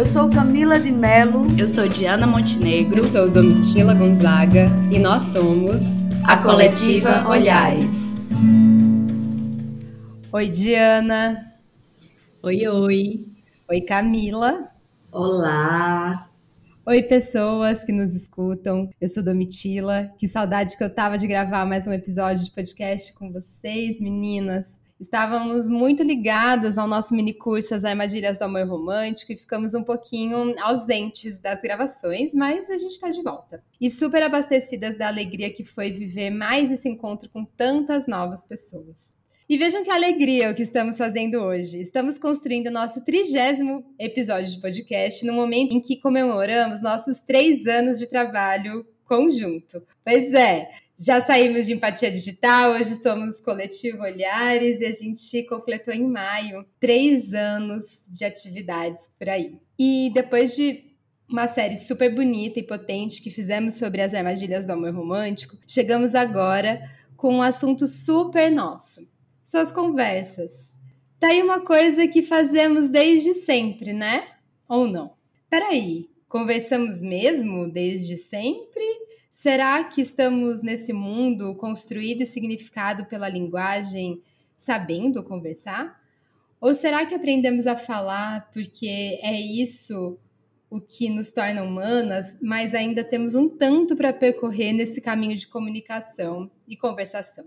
Eu sou Camila de Melo. Eu sou Diana Montenegro. Eu sou Domitila Gonzaga e nós somos a Coletiva Olhares. Oi, Diana. Oi, oi. Oi, Camila. Olá. Oi, pessoas que nos escutam. Eu sou Domitila. Que saudade que eu tava de gravar mais um episódio de podcast com vocês, meninas. Estávamos muito ligadas ao nosso mini curso As Armadilhas do Amor Romântico e ficamos um pouquinho ausentes das gravações, mas a gente está de volta. E super abastecidas da alegria que foi viver mais esse encontro com tantas novas pessoas. E vejam que alegria o que estamos fazendo hoje. Estamos construindo o nosso trigésimo episódio de podcast no momento em que comemoramos nossos três anos de trabalho conjunto. Pois é, já saímos de empatia digital, hoje somos Coletivo Olhares e a gente completou em maio três anos de atividades por aí. E depois de uma série super bonita e potente que fizemos sobre as armadilhas do amor romântico, chegamos agora com um assunto super nosso suas conversas. Tá aí uma coisa que fazemos desde sempre, né? Ou não? Peraí, conversamos mesmo desde sempre? Será que estamos nesse mundo construído e significado pela linguagem sabendo conversar? Ou será que aprendemos a falar porque é isso o que nos torna humanas, mas ainda temos um tanto para percorrer nesse caminho de comunicação e conversação?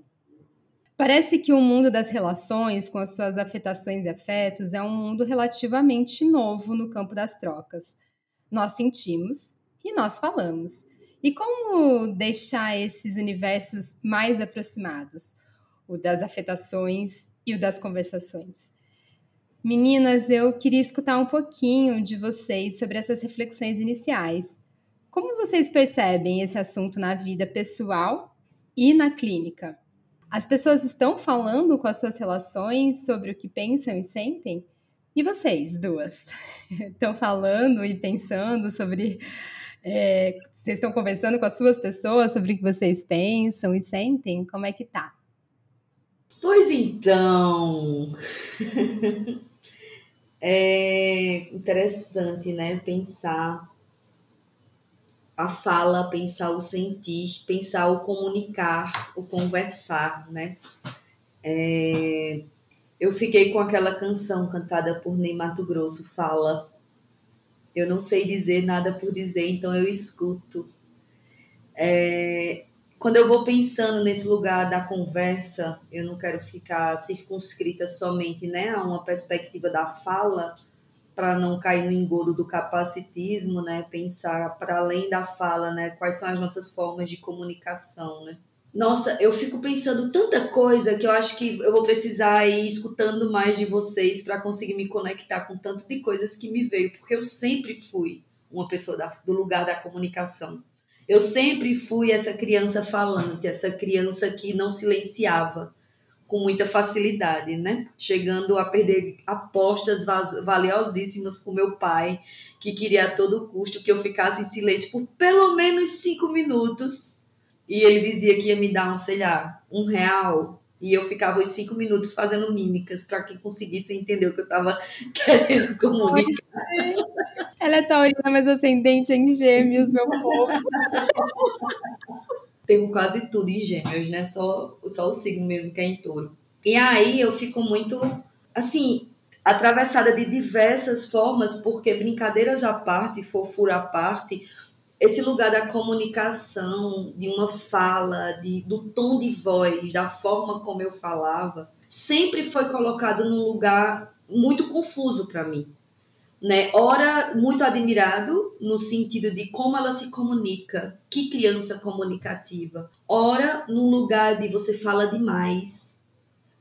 Parece que o mundo das relações, com as suas afetações e afetos, é um mundo relativamente novo no campo das trocas. Nós sentimos e nós falamos. E como deixar esses universos mais aproximados? O das afetações e o das conversações. Meninas, eu queria escutar um pouquinho de vocês sobre essas reflexões iniciais. Como vocês percebem esse assunto na vida pessoal e na clínica? As pessoas estão falando com as suas relações sobre o que pensam e sentem? E vocês, duas? Estão falando e pensando sobre. É, vocês estão conversando com as suas pessoas sobre o que vocês pensam e sentem? Como é que tá? Pois então. é interessante, né? Pensar a fala, pensar o sentir, pensar o comunicar, o conversar, né? É, eu fiquei com aquela canção cantada por Ney Mato Grosso, Fala. Eu não sei dizer nada por dizer, então eu escuto. É, quando eu vou pensando nesse lugar da conversa, eu não quero ficar circunscrita somente né, a uma perspectiva da fala, para não cair no engodo do capacitismo, né? Pensar para além da fala, né? Quais são as nossas formas de comunicação, né? Nossa, eu fico pensando tanta coisa que eu acho que eu vou precisar ir escutando mais de vocês para conseguir me conectar com tanto de coisas que me veio, porque eu sempre fui uma pessoa da, do lugar da comunicação. Eu sempre fui essa criança falante, essa criança que não silenciava, com muita facilidade, né? Chegando a perder apostas valiosíssimas com meu pai, que queria a todo custo que eu ficasse em silêncio por pelo menos cinco minutos. E ele dizia que ia me dar, um, sei lá, um real. E eu ficava os cinco minutos fazendo mímicas para que conseguisse entender o que eu estava querendo comunicar. Ela é taurina, mas ascendente em gêmeos, meu povo. pego quase tudo em gêmeos, né? Só, só o signo mesmo que é em touro. E aí eu fico muito, assim, atravessada de diversas formas, porque brincadeiras à parte, fofura à parte, esse lugar da comunicação, de uma fala, de, do tom de voz, da forma como eu falava, sempre foi colocado num lugar muito confuso para mim né? Ora, muito admirado no sentido de como ela se comunica, que criança comunicativa. Ora, num lugar de você fala demais,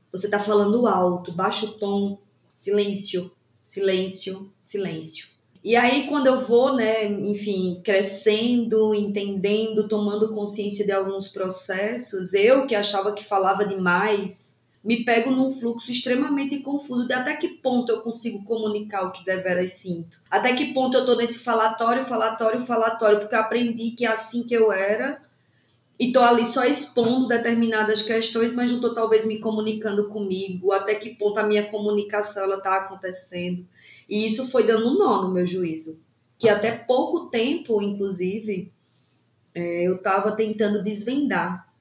você tá falando alto, baixa o tom, silêncio, silêncio, silêncio. E aí, quando eu vou, né, enfim, crescendo, entendendo, tomando consciência de alguns processos, eu que achava que falava demais, me pego num fluxo extremamente confuso de até que ponto eu consigo comunicar o que deveras sinto. Até que ponto eu tô nesse falatório, falatório, falatório, porque eu aprendi que é assim que eu era e tô ali só expondo determinadas questões, mas não tô talvez me comunicando comigo, até que ponto a minha comunicação ela tá acontecendo. E isso foi dando um nó no meu juízo, que até pouco tempo, inclusive, é, eu estava tentando desvendar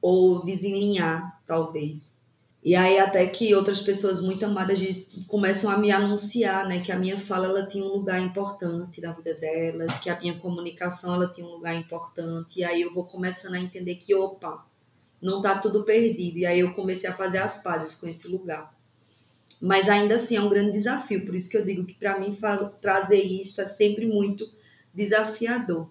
ou desenlinhar, talvez. E aí até que outras pessoas muito amadas diz, começam a me anunciar, né, que a minha fala ela tinha um lugar importante na vida delas, que a minha comunicação ela tinha um lugar importante. E aí eu vou começando a entender que opa, não tá tudo perdido. E aí eu comecei a fazer as pazes com esse lugar. Mas ainda assim é um grande desafio, por isso que eu digo que para mim trazer isso é sempre muito desafiador.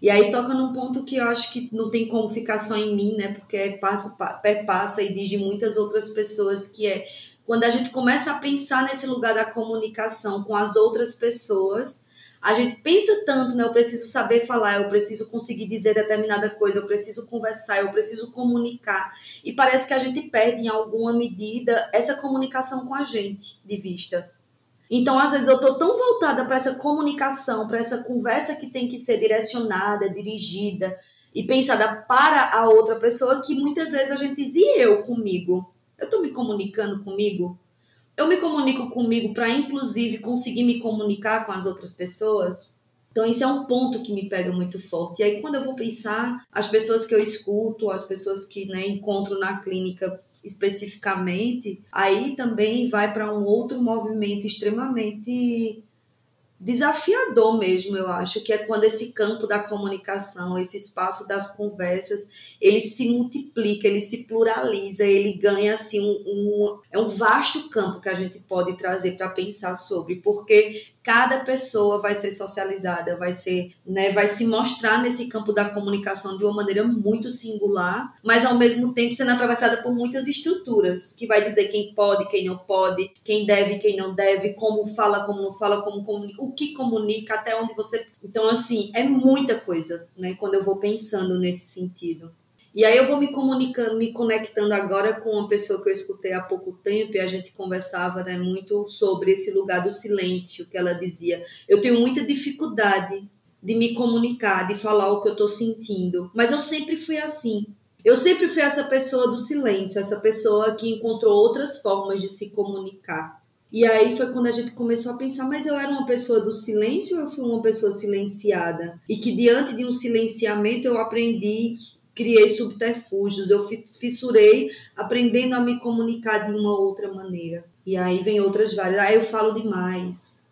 E aí toca num ponto que eu acho que não tem como ficar só em mim, né? Porque passa, perpassa e diz de muitas outras pessoas que é quando a gente começa a pensar nesse lugar da comunicação com as outras pessoas, a gente pensa tanto, né? Eu preciso saber falar, eu preciso conseguir dizer determinada coisa, eu preciso conversar, eu preciso comunicar. E parece que a gente perde, em alguma medida, essa comunicação com a gente de vista. Então, às vezes, eu estou tão voltada para essa comunicação, para essa conversa que tem que ser direcionada, dirigida e pensada para a outra pessoa, que muitas vezes a gente diz, e eu comigo? Eu estou me comunicando comigo? Eu me comunico comigo para, inclusive, conseguir me comunicar com as outras pessoas? Então, esse é um ponto que me pega muito forte. E aí, quando eu vou pensar, as pessoas que eu escuto, as pessoas que né, encontro na clínica especificamente, aí também vai para um outro movimento extremamente desafiador mesmo, eu acho, que é quando esse campo da comunicação, esse espaço das conversas, ele se multiplica, ele se pluraliza, ele ganha assim um, um é um vasto campo que a gente pode trazer para pensar sobre, porque cada pessoa vai ser socializada, vai ser, né, vai se mostrar nesse campo da comunicação de uma maneira muito singular, mas ao mesmo tempo sendo atravessada por muitas estruturas, que vai dizer quem pode, quem não pode, quem deve, quem não deve, como fala, como não fala, como comunica, que comunica, até onde você. Então, assim, é muita coisa, né, quando eu vou pensando nesse sentido. E aí eu vou me comunicando, me conectando agora com uma pessoa que eu escutei há pouco tempo e a gente conversava né, muito sobre esse lugar do silêncio, que ela dizia, eu tenho muita dificuldade de me comunicar, de falar o que eu estou sentindo, mas eu sempre fui assim. Eu sempre fui essa pessoa do silêncio, essa pessoa que encontrou outras formas de se comunicar. E aí foi quando a gente começou a pensar, mas eu era uma pessoa do silêncio ou eu fui uma pessoa silenciada? E que diante de um silenciamento eu aprendi criei subterfúgios, eu fissurei aprendendo a me comunicar de uma outra maneira. E aí vem outras várias. Aí eu falo demais,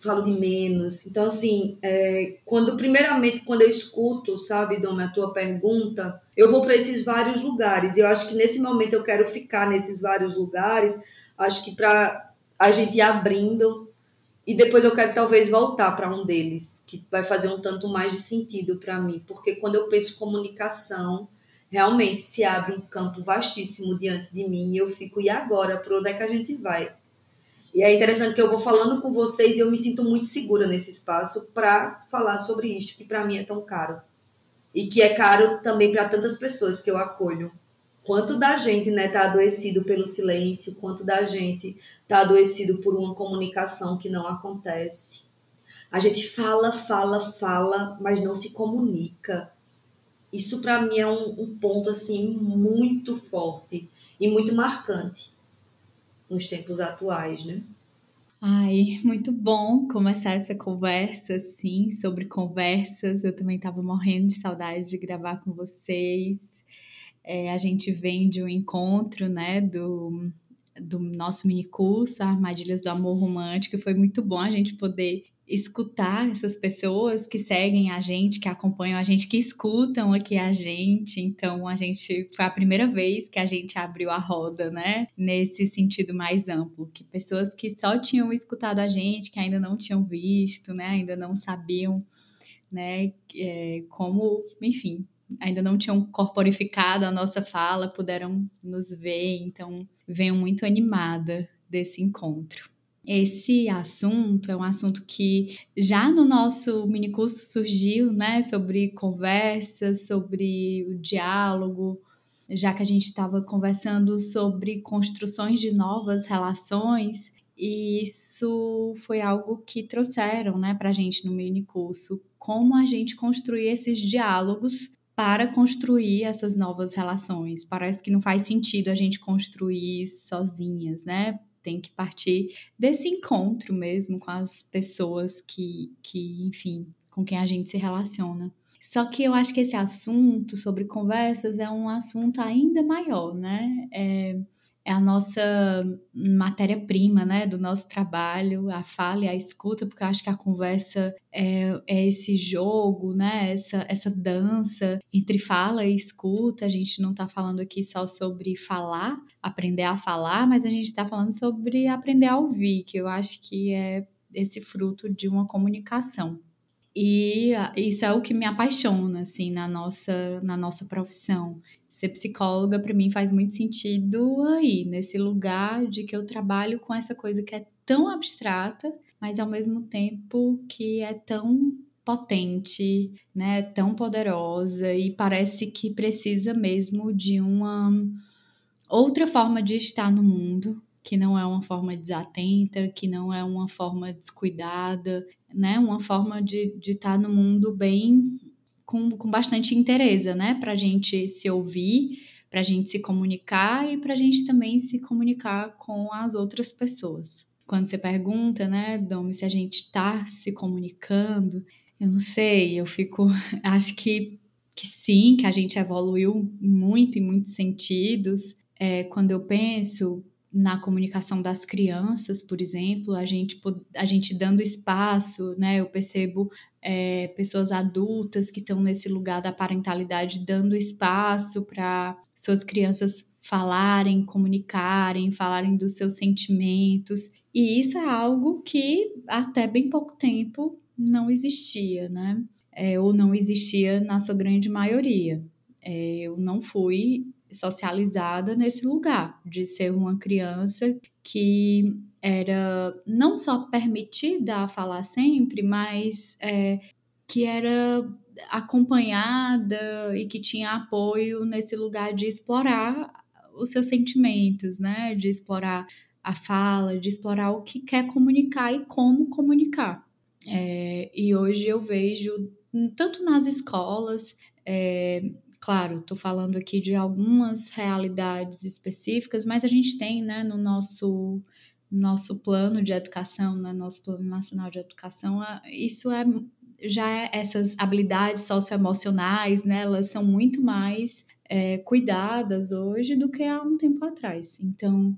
falo de menos. Então, assim, é, quando primeiramente, quando eu escuto, sabe, Dom, a tua pergunta, eu vou para esses vários lugares. E eu acho que nesse momento eu quero ficar nesses vários lugares. Acho que para a gente ir abrindo e depois eu quero talvez voltar para um deles, que vai fazer um tanto mais de sentido para mim, porque quando eu penso comunicação, realmente se abre um campo vastíssimo diante de mim e eu fico, e agora? Para onde é que a gente vai? E é interessante que eu vou falando com vocês e eu me sinto muito segura nesse espaço para falar sobre isto, que para mim é tão caro. E que é caro também para tantas pessoas que eu acolho quanto da gente né tá adoecido pelo silêncio, quanto da gente tá adoecido por uma comunicação que não acontece. A gente fala, fala, fala, mas não se comunica. Isso para mim é um, um ponto assim muito forte e muito marcante nos tempos atuais, né? Ai, muito bom começar essa conversa, assim, sobre conversas. Eu também estava morrendo de saudade de gravar com vocês. É, a gente vem de um encontro, né, do, do nosso mini curso, Armadilhas do Amor Romântico, e foi muito bom a gente poder escutar essas pessoas que seguem a gente, que acompanham a gente, que escutam aqui a gente. Então, a gente foi a primeira vez que a gente abriu a roda, né? Nesse sentido mais amplo, que pessoas que só tinham escutado a gente, que ainda não tinham visto, né? Ainda não sabiam, né? É, como, enfim, ainda não tinham corporificado a nossa fala, puderam nos ver, então venho muito animada desse encontro. Esse assunto é um assunto que já no nosso minicurso surgiu, né, sobre conversas, sobre o diálogo, já que a gente estava conversando sobre construções de novas relações, e isso foi algo que trouxeram, né, para a gente no minicurso, como a gente construir esses diálogos para construir essas novas relações. Parece que não faz sentido a gente construir sozinhas, né? Tem que partir desse encontro mesmo com as pessoas que, que enfim, com quem a gente se relaciona. Só que eu acho que esse assunto sobre conversas é um assunto ainda maior, né? É, é a nossa matéria-prima, né, do nosso trabalho, a fala e a escuta, porque eu acho que a conversa é, é esse jogo, né, essa, essa dança entre fala e escuta. A gente não está falando aqui só sobre falar, aprender a falar, mas a gente está falando sobre aprender a ouvir, que eu acho que é esse fruto de uma comunicação. E isso é o que me apaixona, assim, na nossa, na nossa profissão. Ser psicóloga para mim faz muito sentido aí, nesse lugar de que eu trabalho com essa coisa que é tão abstrata, mas ao mesmo tempo que é tão potente, né, tão poderosa e parece que precisa mesmo de uma outra forma de estar no mundo, que não é uma forma desatenta, que não é uma forma descuidada, né, uma forma de, estar no mundo bem com, com bastante interesse, né? Para a gente se ouvir, para a gente se comunicar e para a gente também se comunicar com as outras pessoas. Quando você pergunta, né, Domi, se a gente está se comunicando, eu não sei, eu fico. Acho que, que sim, que a gente evoluiu muito em muitos sentidos. É, quando eu penso na comunicação das crianças, por exemplo, a gente, a gente dando espaço, né? Eu percebo é, pessoas adultas que estão nesse lugar da parentalidade dando espaço para suas crianças falarem, comunicarem, falarem dos seus sentimentos. E isso é algo que até bem pouco tempo não existia, né? É, ou não existia na sua grande maioria. É, eu não fui socializada nesse lugar de ser uma criança que era não só permitida a falar sempre, mas é, que era acompanhada e que tinha apoio nesse lugar de explorar os seus sentimentos, né? De explorar a fala, de explorar o que quer comunicar e como comunicar. É, e hoje eu vejo, tanto nas escolas, é, claro, estou falando aqui de algumas realidades específicas, mas a gente tem né, no nosso nosso plano de educação, no né, nosso plano nacional de educação, isso é já é, essas habilidades socioemocionais, né, elas são muito mais é, cuidadas hoje do que há um tempo atrás. Então,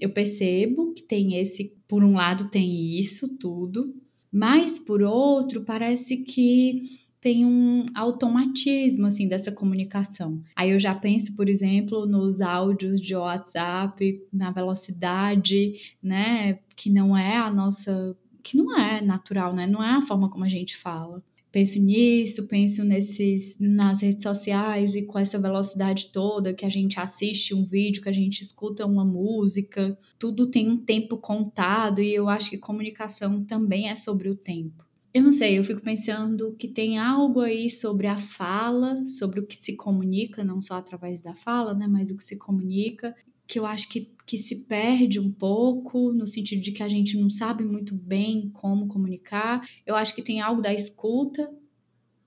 eu percebo que tem esse, por um lado, tem isso tudo, mas por outro, parece que tem um automatismo assim dessa comunicação. Aí eu já penso, por exemplo, nos áudios de WhatsApp, na velocidade, né, que não é a nossa, que não é natural, né? Não é a forma como a gente fala. Penso nisso, penso nesses nas redes sociais e com essa velocidade toda que a gente assiste um vídeo, que a gente escuta uma música, tudo tem um tempo contado e eu acho que comunicação também é sobre o tempo. Eu não sei, eu fico pensando que tem algo aí sobre a fala, sobre o que se comunica, não só através da fala, né, mas o que se comunica, que eu acho que, que se perde um pouco, no sentido de que a gente não sabe muito bem como comunicar. Eu acho que tem algo da escuta,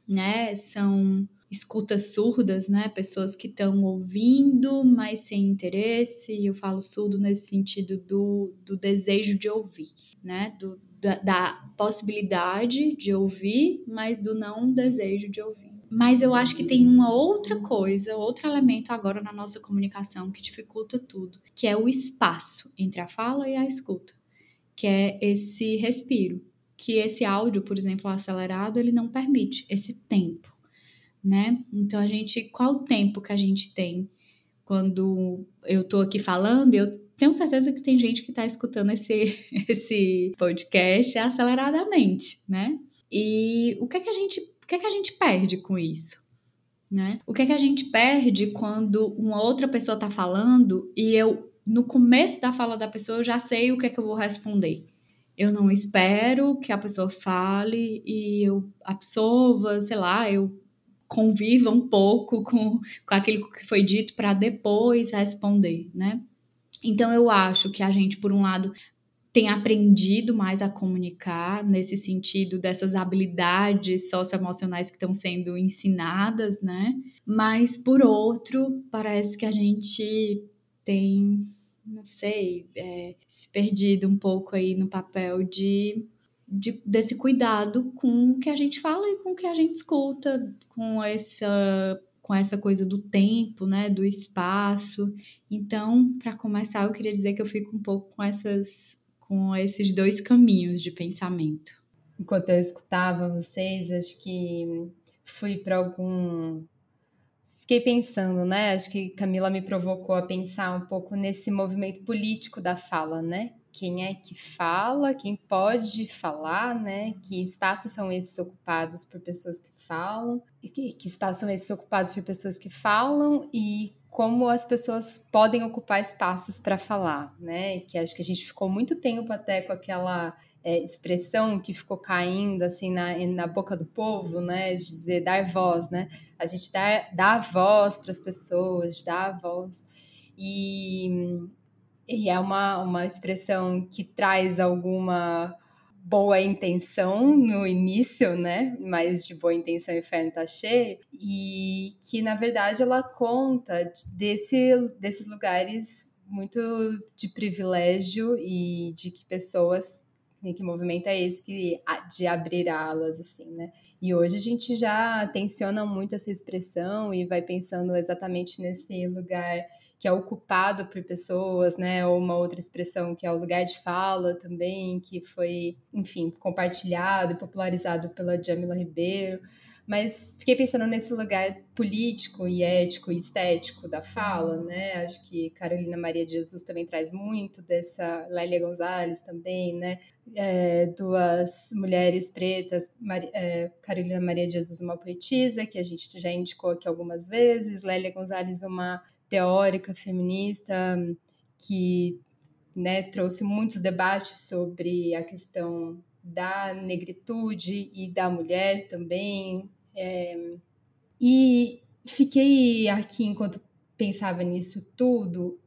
né? São escutas surdas, né? Pessoas que estão ouvindo, mas sem interesse. E eu falo surdo nesse sentido do, do desejo de ouvir, né? Do, da, da possibilidade de ouvir, mas do não desejo de ouvir. Mas eu acho que tem uma outra coisa, outro elemento agora na nossa comunicação que dificulta tudo, que é o espaço entre a fala e a escuta, que é esse respiro, que esse áudio, por exemplo, acelerado, ele não permite esse tempo, né? Então a gente, qual o tempo que a gente tem quando eu tô aqui falando, eu tenho certeza que tem gente que está escutando esse, esse podcast aceleradamente, né? E o que é que a gente, o que é que a gente perde com isso? Né? O que é que a gente perde quando uma outra pessoa está falando e eu, no começo da fala da pessoa, eu já sei o que é que eu vou responder. Eu não espero que a pessoa fale e eu absorva, sei lá, eu conviva um pouco com, com aquilo que foi dito para depois responder, né? Então eu acho que a gente, por um lado, tem aprendido mais a comunicar nesse sentido dessas habilidades socioemocionais que estão sendo ensinadas, né? Mas por outro, parece que a gente tem, não sei, é, se perdido um pouco aí no papel de, de, desse cuidado com o que a gente fala e com o que a gente escuta, com essa com essa coisa do tempo, né, do espaço. Então, para começar, eu queria dizer que eu fico um pouco com essas com esses dois caminhos de pensamento. Enquanto eu escutava vocês, acho que fui para algum fiquei pensando, né? Acho que Camila me provocou a pensar um pouco nesse movimento político da fala, né? Quem é que fala, quem pode falar, né? Que espaços são esses ocupados por pessoas que falam, que, que espaços são esses ocupados por pessoas que falam e como as pessoas podem ocupar espaços para falar, né? Que acho que a gente ficou muito tempo até com aquela é, expressão que ficou caindo assim na, na boca do povo, né? De dizer dar voz, né? A gente dá, dá voz para as pessoas, dá voz. E, e é uma, uma expressão que traz alguma boa intenção no início, né? Mas de boa intenção o inferno tá cheio. E que, na verdade, ela conta desse, desses lugares muito de privilégio e de que pessoas que movimento é esse que de abrir alas assim, né? E hoje a gente já tensiona muito essa expressão e vai pensando exatamente nesse lugar que é ocupado por pessoas, né? Ou uma outra expressão que é o lugar de fala também, que foi, enfim, compartilhado e popularizado pela Jamila Ribeiro. Mas fiquei pensando nesse lugar político e ético e estético da fala, né? Acho que Carolina Maria de Jesus também traz muito dessa, Lélia Gonzalez também, né? É, duas mulheres pretas, Mar, é, Carolina Maria de Jesus, uma poetisa, que a gente já indicou aqui algumas vezes, Lélia Gonzalez, uma teórica feminista que né, trouxe muitos debates sobre a questão da negritude e da mulher também. É, e fiquei aqui, enquanto pensava nisso tudo,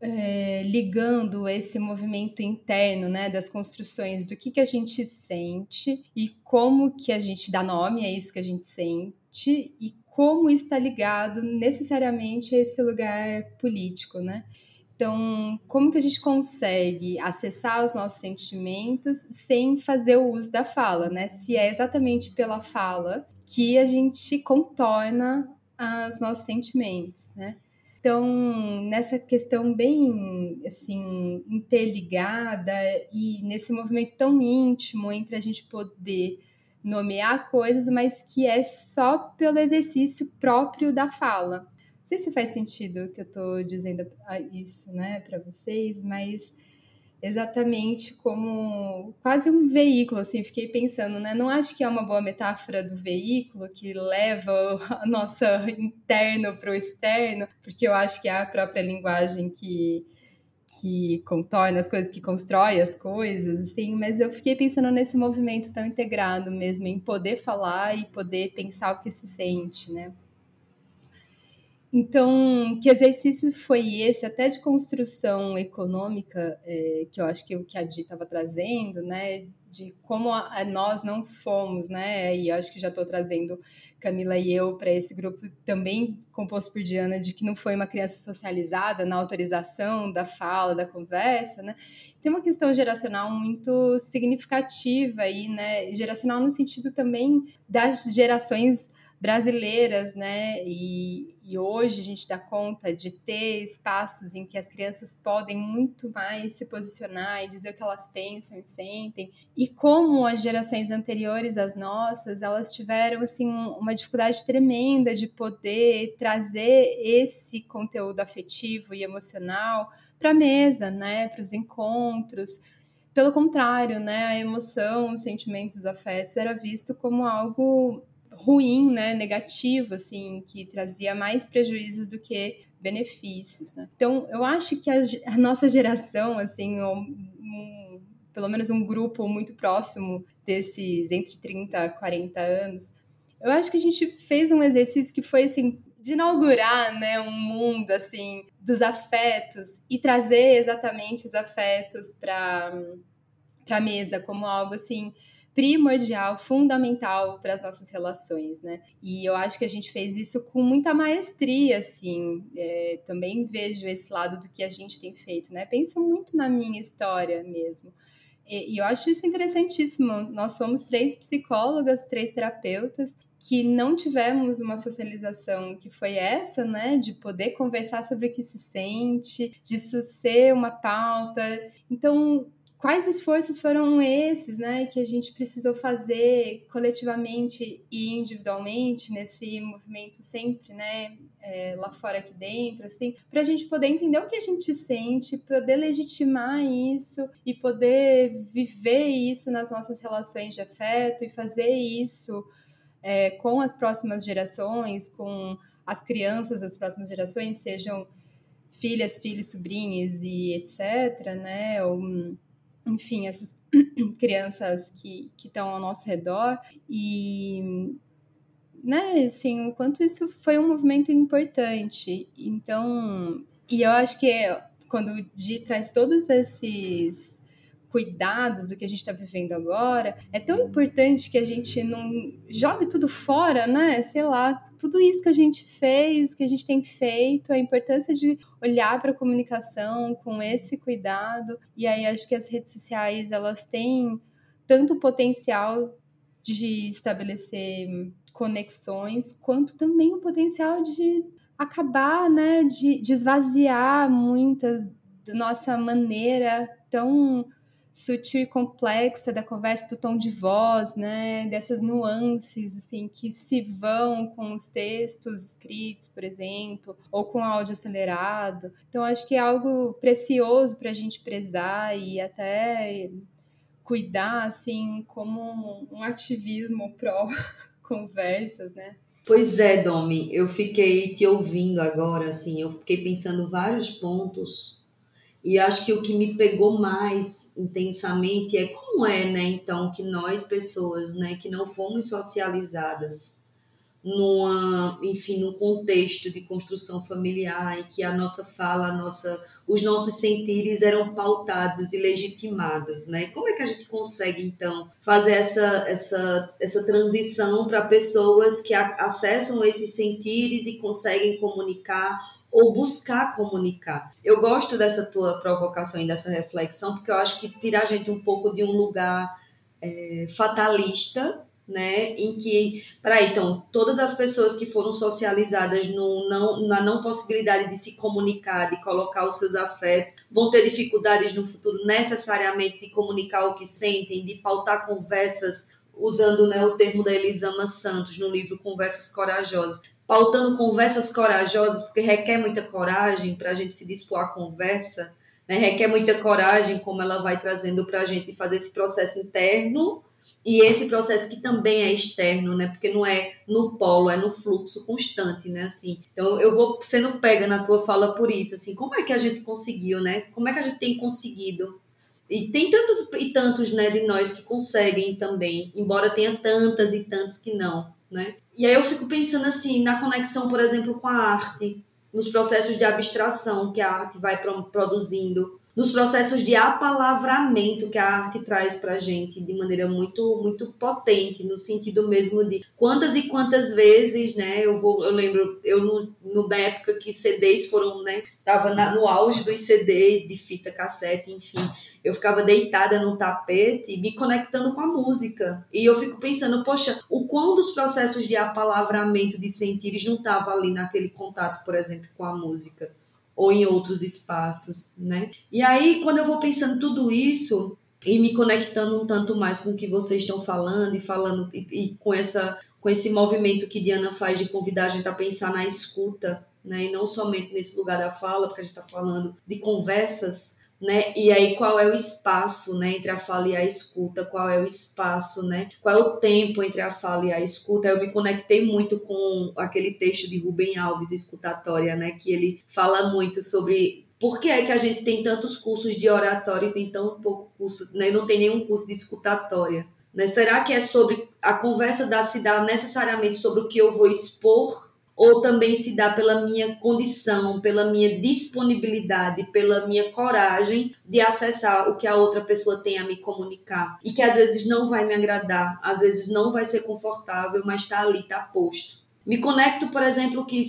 é, ligando esse movimento interno, né, das construções do que, que a gente sente e como que a gente dá nome a isso que a gente sente e como está ligado necessariamente a esse lugar político, né? Então, como que a gente consegue acessar os nossos sentimentos sem fazer o uso da fala, né? Se é exatamente pela fala que a gente contorna os nossos sentimentos, né? Então, nessa questão bem assim interligada e nesse movimento tão íntimo entre a gente poder nomear coisas, mas que é só pelo exercício próprio da fala. Não sei se faz sentido que eu estou dizendo isso, né, para vocês, mas exatamente como quase um veículo, assim, fiquei pensando, né? Não acho que é uma boa metáfora do veículo que leva a nossa interno para o externo, porque eu acho que é a própria linguagem que que contorna as coisas, que constrói as coisas, assim, mas eu fiquei pensando nesse movimento tão integrado mesmo, em poder falar e poder pensar o que se sente, né? Então, que exercício foi esse, até de construção econômica, é, que eu acho que o que a Di estava trazendo, né, de como a, a nós não fomos, né, e acho que já estou trazendo Camila e eu para esse grupo também composto por Diana, de que não foi uma criança socializada na autorização da fala, da conversa, né, tem uma questão geracional muito significativa aí, né, geracional no sentido também das gerações brasileiras, né? E, e hoje a gente dá conta de ter espaços em que as crianças podem muito mais se posicionar e dizer o que elas pensam e sentem. E como as gerações anteriores às nossas, elas tiveram assim uma dificuldade tremenda de poder trazer esse conteúdo afetivo e emocional para a mesa, né? Para os encontros. Pelo contrário, né, a emoção, os sentimentos, os afetos era visto como algo ruim, né, negativo, assim, que trazia mais prejuízos do que benefícios, né? Então, eu acho que a, a nossa geração, assim, um, um, pelo menos um grupo muito próximo desses entre 30 e 40 anos, eu acho que a gente fez um exercício que foi, assim, de inaugurar, né, um mundo assim dos afetos e trazer exatamente os afetos para para a mesa como algo assim primordial, fundamental para as nossas relações, né? E eu acho que a gente fez isso com muita maestria, assim. É, também vejo esse lado do que a gente tem feito, né? Penso muito na minha história mesmo. E, e eu acho isso interessantíssimo. Nós somos três psicólogas, três terapeutas, que não tivemos uma socialização que foi essa, né, de poder conversar sobre o que se sente, de isso ser uma pauta. Então, quais esforços foram esses, né, que a gente precisou fazer coletivamente e individualmente nesse movimento sempre, né, é, lá fora aqui dentro, assim, para a gente poder entender o que a gente sente, poder legitimar isso e poder viver isso nas nossas relações de afeto e fazer isso é, com as próximas gerações, com as crianças das próximas gerações, sejam filhas, filhos, sobrinhos e etc, né, ou enfim, essas crianças que estão ao nosso redor e né, assim, o quanto isso foi um movimento importante. Então, e eu acho que quando o Di traz todos esses cuidados do que a gente está vivendo agora, é tão importante que a gente não jogue tudo fora, né? Sei lá, tudo isso que a gente fez, que a gente tem feito, a importância de olhar para a comunicação com esse cuidado. E aí acho que as redes sociais elas têm tanto potencial de estabelecer conexões, quanto também o potencial de acabar, né, de, de esvaziar muitas da nossa maneira tão sutil e complexa da conversa, do tom de voz, né, dessas nuances assim que se vão com os textos escritos, por exemplo, ou com áudio acelerado. Então acho que é algo precioso para a gente prezar e até cuidar assim como um ativismo pró conversas, né? Pois é, Domi, eu fiquei te ouvindo agora, assim, eu fiquei pensando vários pontos e acho que o que me pegou mais intensamente é como é, né, então, que nós, pessoas, né, que não fomos socializadas numa, enfim, num contexto de construção familiar em que a nossa fala, a nossa, os nossos sentires eram pautados e legitimados, né? Como é que a gente consegue então fazer essa essa essa transição para pessoas que a, acessam esses sentires e conseguem comunicar ou buscar comunicar? Eu gosto dessa tua provocação e dessa reflexão porque eu acho que tira a gente um pouco de um lugar é, fatalista né? Em que, peraí, então, todas as pessoas que foram socializadas no não, na não possibilidade de se comunicar, de colocar os seus afetos, vão ter dificuldades no futuro necessariamente de comunicar o que sentem, de pautar conversas, usando né, o termo da Elisama Santos no livro Conversas Corajosas. Pautando conversas corajosas, porque requer muita coragem para a gente se dispor à conversa, né? requer muita coragem, como ela vai trazendo para a gente fazer esse processo interno e esse processo que também é externo, né? Porque não é no polo, é no fluxo constante, né? Assim, então eu vou sendo pega na tua fala por isso, assim, como é que a gente conseguiu, né? Como é que a gente tem conseguido? E tem tantos e tantos, né, de nós que conseguem também, embora tenha tantas e tantos que não, né? E aí eu fico pensando assim, na conexão, por exemplo, com a arte, nos processos de abstração que a arte vai produzindo, nos processos de apalavramento que a arte traz para a gente de maneira muito muito potente no sentido mesmo de quantas e quantas vezes né eu vou eu lembro eu no, no na época que CDs foram né tava na, no auge dos CDs de fita cassete enfim eu ficava deitada no tapete me conectando com a música. E eu fico pensando poxa o quão dos processos de apalavramento de sentires não tava ali naquele contato por exemplo com a música ou em outros espaços, né? E aí, quando eu vou pensando tudo isso e me conectando um tanto mais com o que vocês estão falando e falando e, e com essa com esse movimento que Diana faz de convidar a gente a pensar na escuta, né? E não somente nesse lugar da fala, porque a gente está falando de conversas né? E aí qual é o espaço, né, entre a fala e a escuta? Qual é o espaço, né? Qual é o tempo entre a fala e a escuta? Eu me conectei muito com aquele texto de Rubem Alves, Escutatória, né, que ele fala muito sobre por que é que a gente tem tantos cursos de oratória e tem tão pouco curso, né? Não tem nenhum curso de escutatória, né? Será que é sobre a conversa da dar necessariamente sobre o que eu vou expor ou também se dá pela minha condição, pela minha disponibilidade, pela minha coragem de acessar o que a outra pessoa tem a me comunicar e que às vezes não vai me agradar, às vezes não vai ser confortável, mas está ali, está posto. Me conecto, por exemplo, que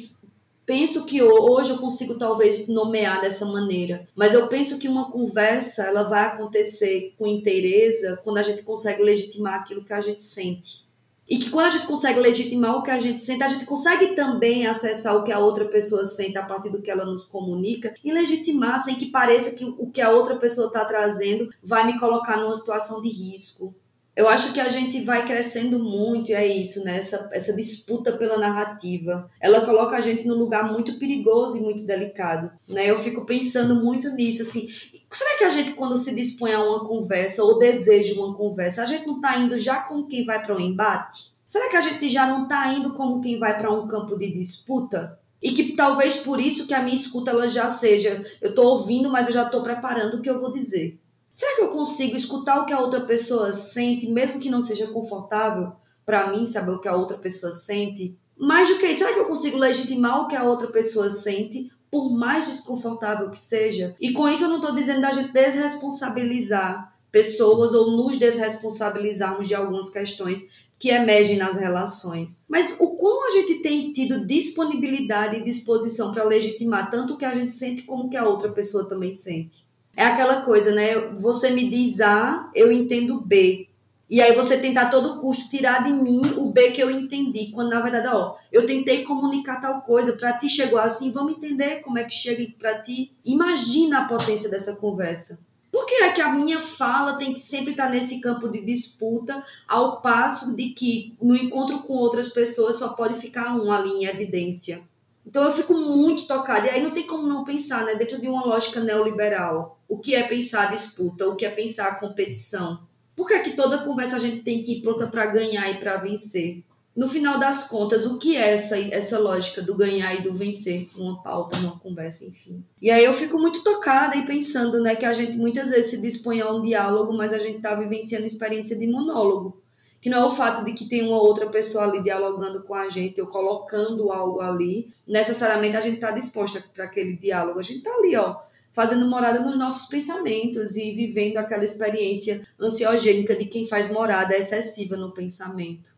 penso que hoje eu consigo talvez nomear dessa maneira, mas eu penso que uma conversa ela vai acontecer com inteireza quando a gente consegue legitimar aquilo que a gente sente. E que quando a gente consegue legitimar o que a gente sente, a gente consegue também acessar o que a outra pessoa sente a partir do que ela nos comunica e legitimar sem que pareça que o que a outra pessoa está trazendo vai me colocar numa situação de risco. Eu acho que a gente vai crescendo muito, e é isso, né? Essa, essa disputa pela narrativa. Ela coloca a gente num lugar muito perigoso e muito delicado, né? Eu fico pensando muito nisso, assim. Será que a gente, quando se dispõe a uma conversa ou deseja uma conversa, a gente não está indo já como quem vai para um embate? Será que a gente já não está indo como quem vai para um campo de disputa? E que talvez por isso que a minha escuta ela já seja, eu estou ouvindo, mas eu já estou preparando o que eu vou dizer. Será que eu consigo escutar o que a outra pessoa sente, mesmo que não seja confortável para mim saber o que a outra pessoa sente? Mais do que isso, será que eu consigo legitimar o que a outra pessoa sente, por mais desconfortável que seja? E com isso eu não estou dizendo da gente desresponsabilizar pessoas ou nos desresponsabilizarmos de algumas questões que emergem nas relações. Mas o como a gente tem tido disponibilidade e disposição para legitimar tanto o que a gente sente como o que a outra pessoa também sente? É aquela coisa, né? Você me diz A, eu entendo B. E aí você tentar a todo custo tirar de mim o B que eu entendi, quando na verdade, ó, eu tentei comunicar tal coisa, para ti chegou assim, vamos entender como é que chega para ti. Imagina a potência dessa conversa. Por que é que a minha fala tem que sempre estar nesse campo de disputa, ao passo de que no encontro com outras pessoas só pode ficar um ali em evidência? Então eu fico muito tocada. E aí não tem como não pensar, né? Dentro de uma lógica neoliberal. O que é pensar disputa? O que é pensar competição? Por que, é que toda conversa a gente tem que ir pronta para ganhar e para vencer? No final das contas, o que é essa, essa lógica do ganhar e do vencer numa pauta, numa conversa, enfim? E aí eu fico muito tocada e pensando, né, que a gente muitas vezes se dispõe a um diálogo, mas a gente está vivenciando experiência de monólogo que não é o fato de que tem uma outra pessoa ali dialogando com a gente ou colocando algo ali, necessariamente a gente está disposta para aquele diálogo. A gente está ali, ó, fazendo morada nos nossos pensamentos e vivendo aquela experiência ansiogênica de quem faz morada excessiva no pensamento.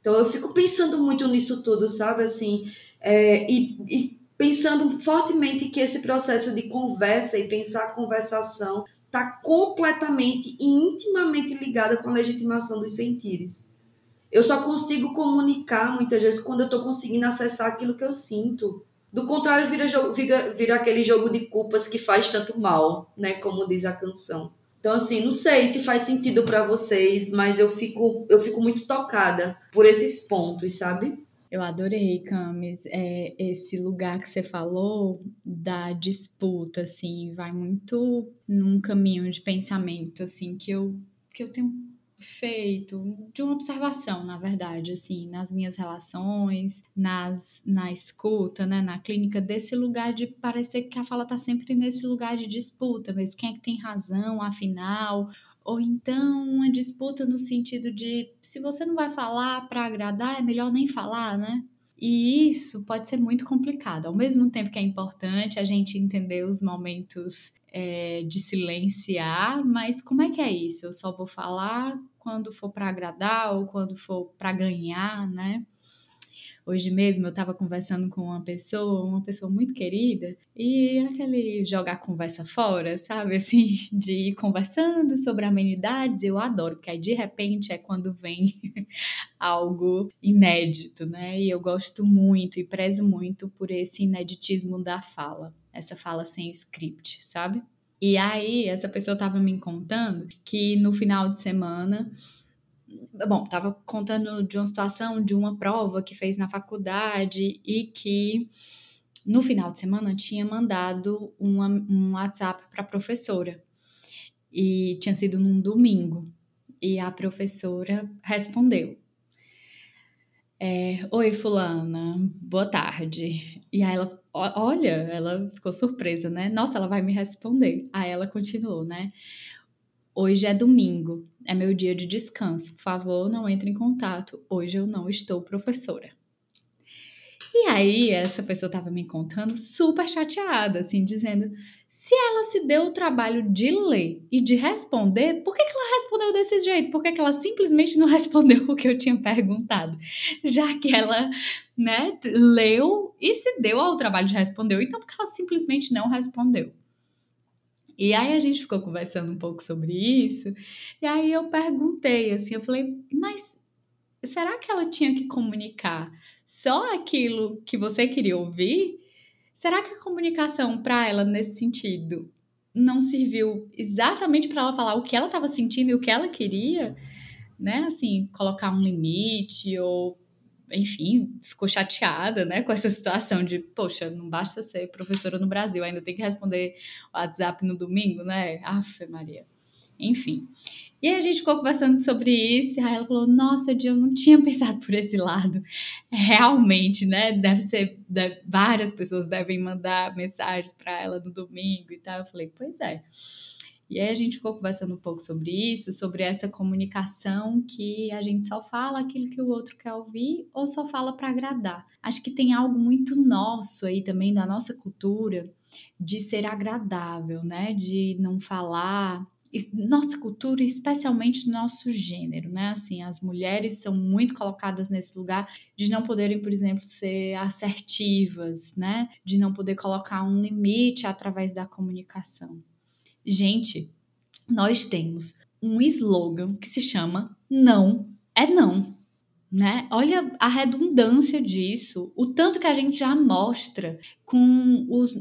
Então eu fico pensando muito nisso tudo, sabe? Assim, é, e, e pensando fortemente que esse processo de conversa e pensar a conversação está completamente e intimamente ligada com a legitimação dos sentires. Eu só consigo comunicar muitas vezes quando eu estou conseguindo acessar aquilo que eu sinto. Do contrário, vira, vira, vira aquele jogo de culpas que faz tanto mal, né? Como diz a canção. Então, assim, não sei se faz sentido para vocês, mas eu fico, eu fico muito tocada por esses pontos, sabe? Eu adorei, Camis, é, esse lugar que você falou da disputa, assim, vai muito num caminho de pensamento, assim, que eu, que eu tenho feito de uma observação, na verdade, assim, nas minhas relações, nas, na escuta, né, na clínica, desse lugar de parecer que a fala tá sempre nesse lugar de disputa, mas quem é que tem razão, afinal, ou então uma disputa no sentido de se você não vai falar para agradar, é melhor nem falar, né? E isso pode ser muito complicado. Ao mesmo tempo que é importante a gente entender os momentos é, de silenciar, mas como é que é isso? Eu só vou falar quando for para agradar ou quando for para ganhar, né? Hoje mesmo eu estava conversando com uma pessoa, uma pessoa muito querida, e aquele jogar conversa fora, sabe? Assim, de ir conversando sobre amenidades, eu adoro, porque aí de repente é quando vem algo inédito, né? E eu gosto muito e prezo muito por esse ineditismo da fala, essa fala sem script, sabe? E aí, essa pessoa estava me contando que no final de semana bom, estava contando de uma situação de uma prova que fez na faculdade e que no final de semana tinha mandado uma, um WhatsApp para a professora e tinha sido num domingo e a professora respondeu. É, Oi, fulana, boa tarde. E aí ela, olha, ela ficou surpresa, né? Nossa, ela vai me responder. Aí ela continuou, né? Hoje é domingo, é meu dia de descanso. Por favor, não entre em contato. Hoje eu não estou professora. E aí, essa pessoa estava me contando super chateada, assim, dizendo: se ela se deu o trabalho de ler e de responder, por que, que ela respondeu desse jeito? Por que, que ela simplesmente não respondeu o que eu tinha perguntado? Já que ela, né, leu e se deu ao trabalho de responder, então por que ela simplesmente não respondeu? E aí a gente ficou conversando um pouco sobre isso, e aí eu perguntei assim, eu falei, mas será que ela tinha que comunicar só aquilo que você queria ouvir? Será que a comunicação para ela nesse sentido não serviu exatamente para ela falar o que ela estava sentindo e o que ela queria, né? Assim, colocar um limite ou enfim, ficou chateada, né, com essa situação de, poxa, não basta ser professora no Brasil, ainda tem que responder o WhatsApp no domingo, né? Afe Maria. Enfim. E aí a gente ficou conversando sobre isso, e aí ela falou: Nossa, eu não tinha pensado por esse lado. Realmente, né? Deve ser. Deve, várias pessoas devem mandar mensagens para ela no domingo e tal. Eu falei: Pois é. E aí a gente ficou conversando um pouco sobre isso, sobre essa comunicação que a gente só fala aquilo que o outro quer ouvir ou só fala para agradar. Acho que tem algo muito nosso aí também da nossa cultura de ser agradável, né? De não falar nossa cultura, especialmente nosso gênero, né? Assim, as mulheres são muito colocadas nesse lugar de não poderem, por exemplo, ser assertivas, né? De não poder colocar um limite através da comunicação. Gente, nós temos um slogan que se chama não é não né? Olha a redundância disso, o tanto que a gente já mostra com os,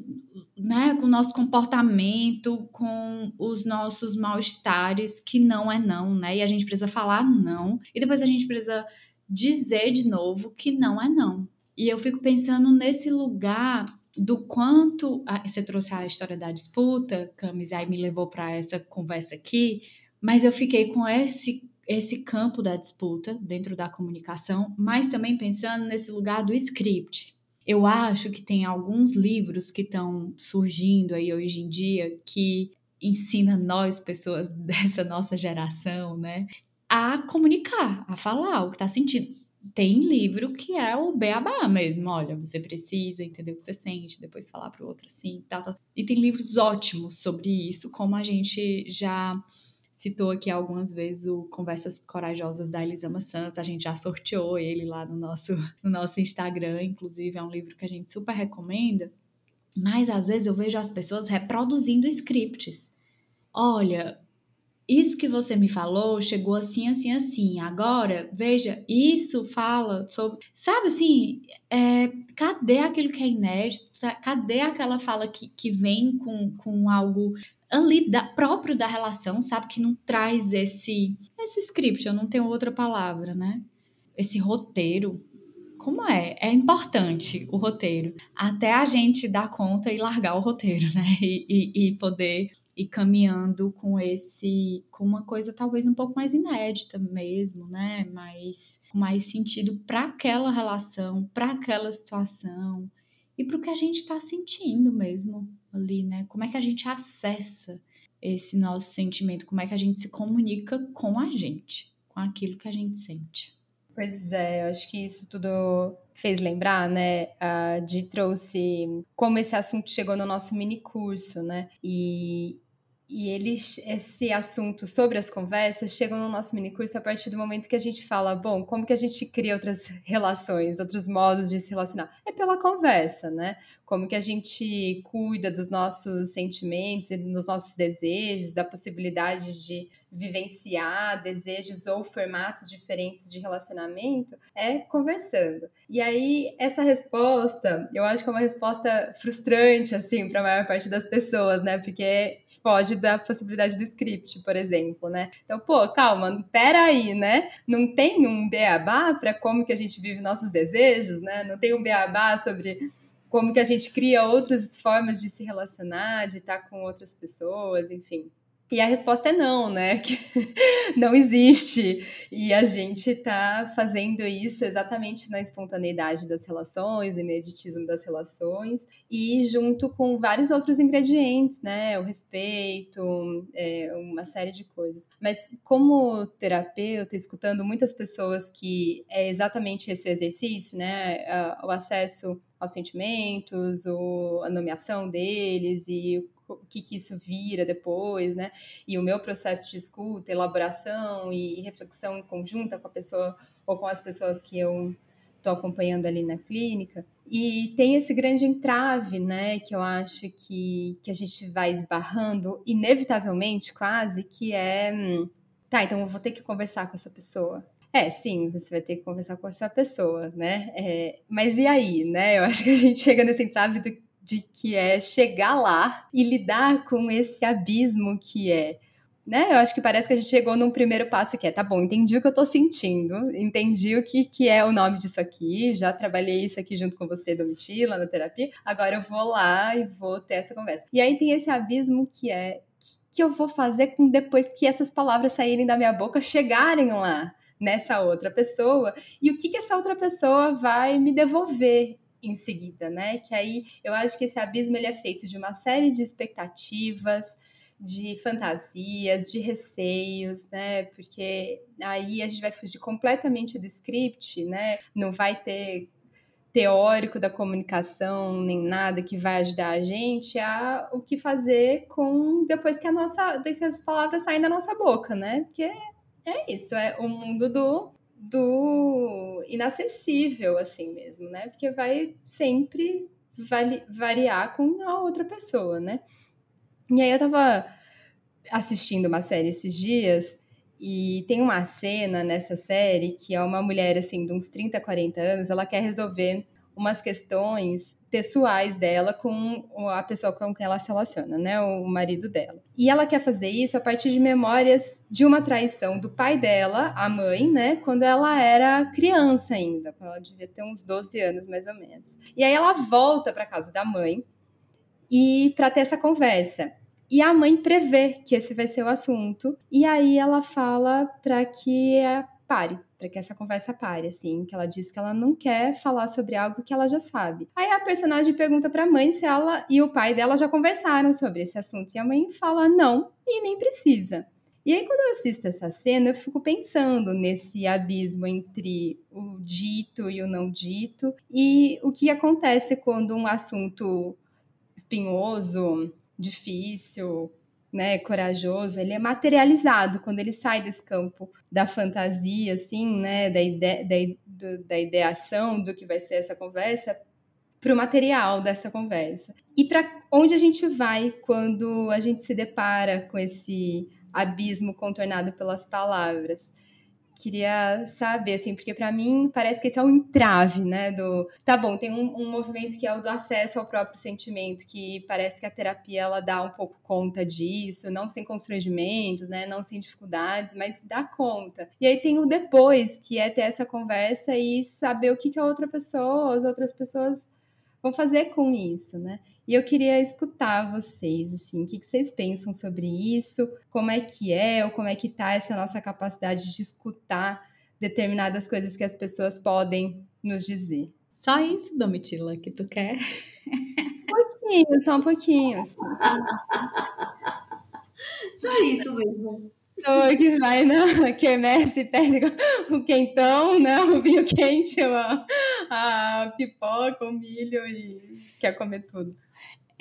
né, com o nosso comportamento, com os nossos mal-estares, que não é não, né? E a gente precisa falar não, e depois a gente precisa dizer de novo que não é não. E eu fico pensando nesse lugar do quanto ah, você trouxe a história da disputa, Camis, aí me levou para essa conversa aqui, mas eu fiquei com esse esse campo da disputa dentro da comunicação, mas também pensando nesse lugar do script. Eu acho que tem alguns livros que estão surgindo aí hoje em dia que ensina nós, pessoas dessa nossa geração, né, a comunicar, a falar o que está sentindo. Tem livro que é o beabá mesmo, olha, você precisa entender o que você sente, depois falar para o outro assim, tal, tal. E tem livros ótimos sobre isso, como a gente já citou aqui algumas vezes o Conversas Corajosas da Elisama Santos, a gente já sorteou ele lá no nosso, no nosso Instagram, inclusive é um livro que a gente super recomenda, mas às vezes eu vejo as pessoas reproduzindo scripts. Olha, isso que você me falou chegou assim, assim, assim. Agora, veja, isso fala sobre. Sabe assim, é, cadê aquilo que é inédito? Cadê aquela fala que, que vem com, com algo ali da, próprio da relação, sabe? Que não traz esse, esse script, eu não tenho outra palavra, né? Esse roteiro. Como é? É importante o roteiro. Até a gente dar conta e largar o roteiro, né? E, e, e poder ir caminhando com esse com uma coisa talvez um pouco mais inédita mesmo, né? Mais mais sentido para aquela relação, para aquela situação e para o que a gente está sentindo mesmo ali, né? Como é que a gente acessa esse nosso sentimento? Como é que a gente se comunica com a gente, com aquilo que a gente sente? Pois é, eu acho que isso tudo fez lembrar, né? A Di trouxe como esse assunto chegou no nosso mini curso, né? E, e eles, esse assunto sobre as conversas chegam no nosso minicurso a partir do momento que a gente fala, bom, como que a gente cria outras relações, outros modos de se relacionar? É pela conversa, né? Como que a gente cuida dos nossos sentimentos e dos nossos desejos, da possibilidade de vivenciar desejos ou formatos diferentes de relacionamento é conversando. E aí, essa resposta, eu acho que é uma resposta frustrante, assim, para a maior parte das pessoas, né? Porque foge da possibilidade do script, por exemplo, né? Então, pô, calma, peraí, né? Não tem um beabá para como que a gente vive nossos desejos, né? Não tem um beabá sobre como que a gente cria outras formas de se relacionar, de estar com outras pessoas, enfim. E a resposta é não, né? Que não existe. E a gente está fazendo isso exatamente na espontaneidade das relações, ineditismo das relações, e junto com vários outros ingredientes, né? O respeito, é, uma série de coisas. Mas como terapeuta, escutando muitas pessoas que é exatamente esse exercício, né? O acesso aos sentimentos, o, a nomeação deles e o que, que isso vira depois, né? E o meu processo de escuta, elaboração e reflexão conjunta com a pessoa ou com as pessoas que eu estou acompanhando ali na clínica. E tem esse grande entrave, né, que eu acho que, que a gente vai esbarrando, inevitavelmente quase, que é. Tá, então eu vou ter que conversar com essa pessoa. É, sim, você vai ter que conversar com essa pessoa, né? É, mas e aí, né? Eu acho que a gente chega nesse entrave do de que é chegar lá e lidar com esse abismo que é. Né? Eu acho que parece que a gente chegou num primeiro passo que é, tá bom, entendi o que eu tô sentindo, entendi o que, que é o nome disso aqui, já trabalhei isso aqui junto com você, Domitila, na terapia, agora eu vou lá e vou ter essa conversa. E aí tem esse abismo que é, o que eu vou fazer com depois que essas palavras saírem da minha boca, chegarem lá nessa outra pessoa, e o que, que essa outra pessoa vai me devolver em seguida, né? Que aí eu acho que esse abismo ele é feito de uma série de expectativas, de fantasias, de receios, né? Porque aí a gente vai fugir completamente do script, né? Não vai ter teórico da comunicação nem nada que vai ajudar a gente a o que fazer com depois que a nossa que as palavras saem da nossa boca, né? Porque é isso, é o mundo do do inacessível, assim mesmo, né? Porque vai sempre variar com a outra pessoa, né? E aí eu tava assistindo uma série esses dias e tem uma cena nessa série que é uma mulher, assim, de uns 30, 40 anos, ela quer resolver umas questões pessoais dela com a pessoa com quem ela se relaciona, né, o marido dela. E ela quer fazer isso a partir de memórias de uma traição do pai dela, a mãe, né, quando ela era criança ainda, quando ela devia ter uns 12 anos mais ou menos. E aí ela volta para casa da mãe e para ter essa conversa. E a mãe prevê que esse vai ser o assunto, e aí ela fala para que pare, para que essa conversa pare, assim, que ela diz que ela não quer falar sobre algo que ela já sabe. Aí a personagem pergunta para a mãe se ela e o pai dela já conversaram sobre esse assunto, e a mãe fala não e nem precisa. E aí, quando eu assisto essa cena, eu fico pensando nesse abismo entre o dito e o não dito, e o que acontece quando um assunto espinhoso, difícil, né, corajoso, ele é materializado quando ele sai desse campo da fantasia, assim, né, da, ide da, do, da ideação do que vai ser essa conversa, para o material dessa conversa. E para onde a gente vai quando a gente se depara com esse abismo contornado pelas palavras? Queria saber, assim, porque para mim parece que esse é o um entrave, né? Do tá bom, tem um, um, movimento que é o do acesso ao próprio sentimento, que parece que a terapia ela dá um pouco conta disso, não sem constrangimentos, né? Não sem dificuldades, mas dá conta. E aí tem o depois, que é ter essa conversa e saber o que, que a outra pessoa, as outras pessoas vão fazer com isso, né? E eu queria escutar vocês, assim, o que, vocês pensam sobre isso, como é que é, ou como é que tá essa nossa capacidade de escutar determinadas coisas que as pessoas podem nos dizer. Só isso, Domitila, que tu quer? Um pouquinho, só um pouquinho. Assim. Só isso mesmo. Pessoa que vai na quermesse e pede o quentão, né? O vinho quente, a, a pipoca, o milho e quer comer tudo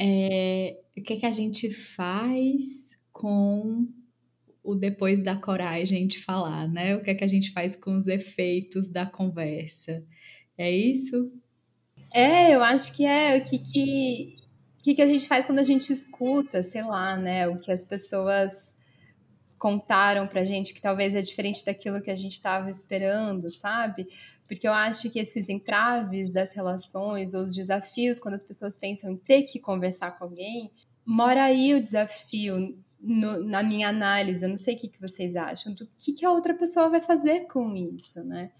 é, o que, que a gente faz com o depois da coragem de falar, né? O que é que a gente faz com os efeitos da conversa? É isso? É, eu acho que é o que que, que, que a gente faz quando a gente escuta, sei lá, né? O que as pessoas contaram pra gente que talvez é diferente daquilo que a gente estava esperando, sabe? Porque eu acho que esses entraves das relações ou os desafios quando as pessoas pensam em ter que conversar com alguém, mora aí o desafio no, na minha análise, eu não sei o que, que vocês acham, do que, que a outra pessoa vai fazer com isso, né?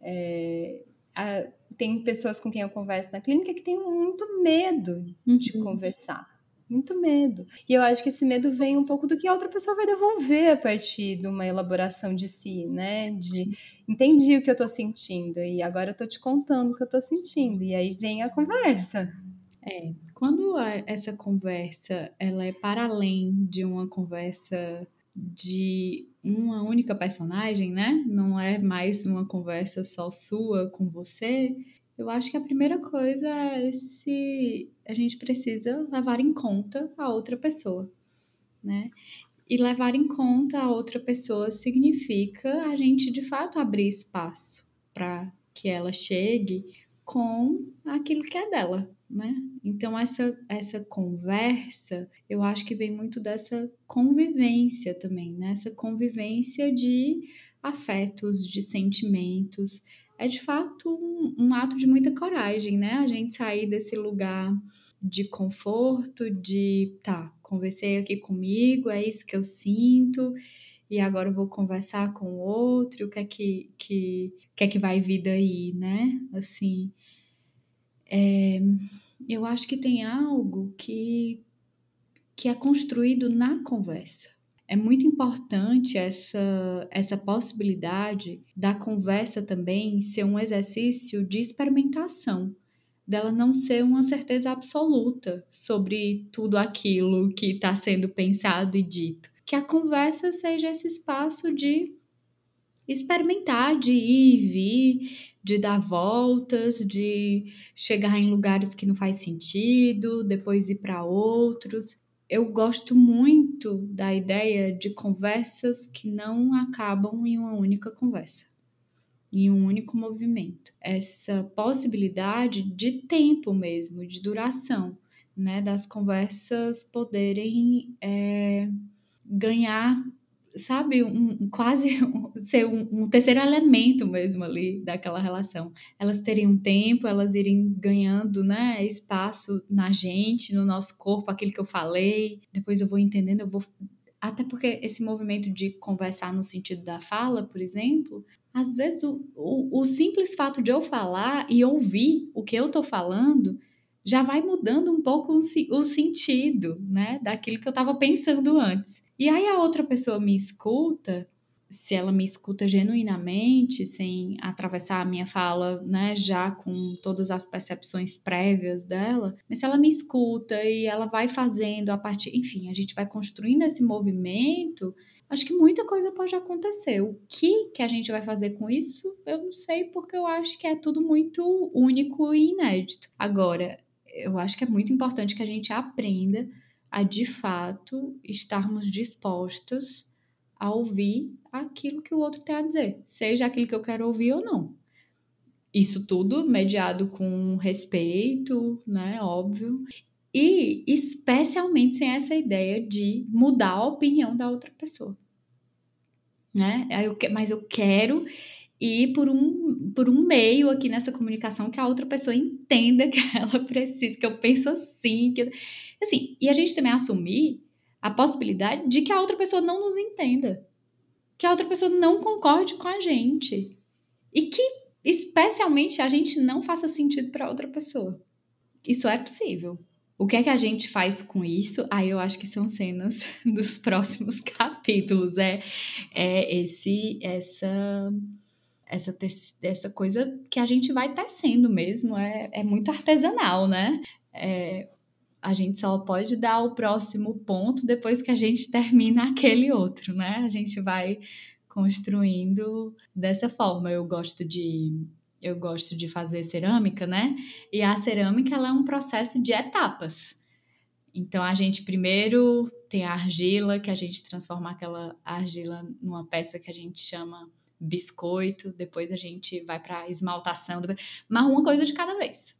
É, a, tem pessoas com quem eu converso na clínica que têm muito medo uhum. de conversar, muito medo. E eu acho que esse medo vem um pouco do que a outra pessoa vai devolver a partir de uma elaboração de si, né? De entendi o que eu tô sentindo e agora eu tô te contando o que eu tô sentindo. E aí vem a conversa. É, quando essa conversa ela é para além de uma conversa de uma única personagem, né? Não é mais uma conversa só sua com você. Eu acho que a primeira coisa é se a gente precisa levar em conta a outra pessoa, né? E levar em conta a outra pessoa significa a gente de fato abrir espaço para que ela chegue com aquilo que é dela, né? Então essa essa conversa, eu acho que vem muito dessa convivência também, né? Essa convivência de afetos, de sentimentos, é de fato um, um ato de muita coragem, né? A gente sair desse lugar de conforto, de tá, conversei aqui comigo, é isso que eu sinto, e agora eu vou conversar com o outro, o que é que, que, que, é que vai vir daí, né? Assim, é, eu acho que tem algo que, que é construído na conversa é muito importante essa, essa possibilidade da conversa também ser um exercício de experimentação, dela não ser uma certeza absoluta sobre tudo aquilo que está sendo pensado e dito. Que a conversa seja esse espaço de experimentar, de ir e vir, de dar voltas, de chegar em lugares que não faz sentido, depois ir para outros eu gosto muito da ideia de conversas que não acabam em uma única conversa, em um único movimento. Essa possibilidade de tempo mesmo, de duração, né, das conversas poderem é, ganhar sabe, um, quase um, ser um, um, terceiro elemento mesmo ali daquela relação. Elas teriam tempo, elas irem ganhando, né, espaço na gente, no nosso corpo, aquilo que eu falei. Depois eu vou entendendo, eu vou até porque esse movimento de conversar no sentido da fala, por exemplo, às vezes o, o, o simples fato de eu falar e ouvir o que eu tô falando já vai mudando um pouco o, sentido, né, daquilo que eu estava pensando antes. E aí a outra pessoa me escuta, se ela me escuta genuinamente, sem atravessar a minha fala, né, já com todas as percepções prévias dela, mas se ela me escuta e ela vai fazendo a partir, enfim, a gente vai construindo esse movimento, acho que muita coisa pode acontecer. O que que a gente vai fazer com isso? Eu não sei, porque eu acho que é tudo muito único e inédito. Agora, eu acho que é muito importante que a gente aprenda a de fato estarmos dispostos a ouvir aquilo que o outro tem a dizer, seja aquilo que eu quero ouvir ou não. Isso tudo mediado com respeito, né? Óbvio. E especialmente sem essa ideia de mudar a opinião da outra pessoa. Né? Mas eu quero ir por um, por um meio aqui nessa comunicação que a outra pessoa entenda que ela precisa, que eu penso assim, que Assim, e a gente também assumir a possibilidade de que a outra pessoa não nos entenda, que a outra pessoa não concorde com a gente e que especialmente a gente não faça sentido para outra pessoa. Isso é possível. O que é que a gente faz com isso? Aí eu acho que são cenas dos próximos capítulos. É, é esse essa essa essa coisa que a gente vai tecendo mesmo. É, é muito artesanal, né? É, a gente só pode dar o próximo ponto depois que a gente termina aquele outro, né? A gente vai construindo dessa forma. Eu gosto de eu gosto de fazer cerâmica, né? E a cerâmica ela é um processo de etapas. Então a gente primeiro tem a argila, que a gente transforma aquela argila numa peça que a gente chama biscoito, depois a gente vai para esmaltação, mas uma coisa de cada vez.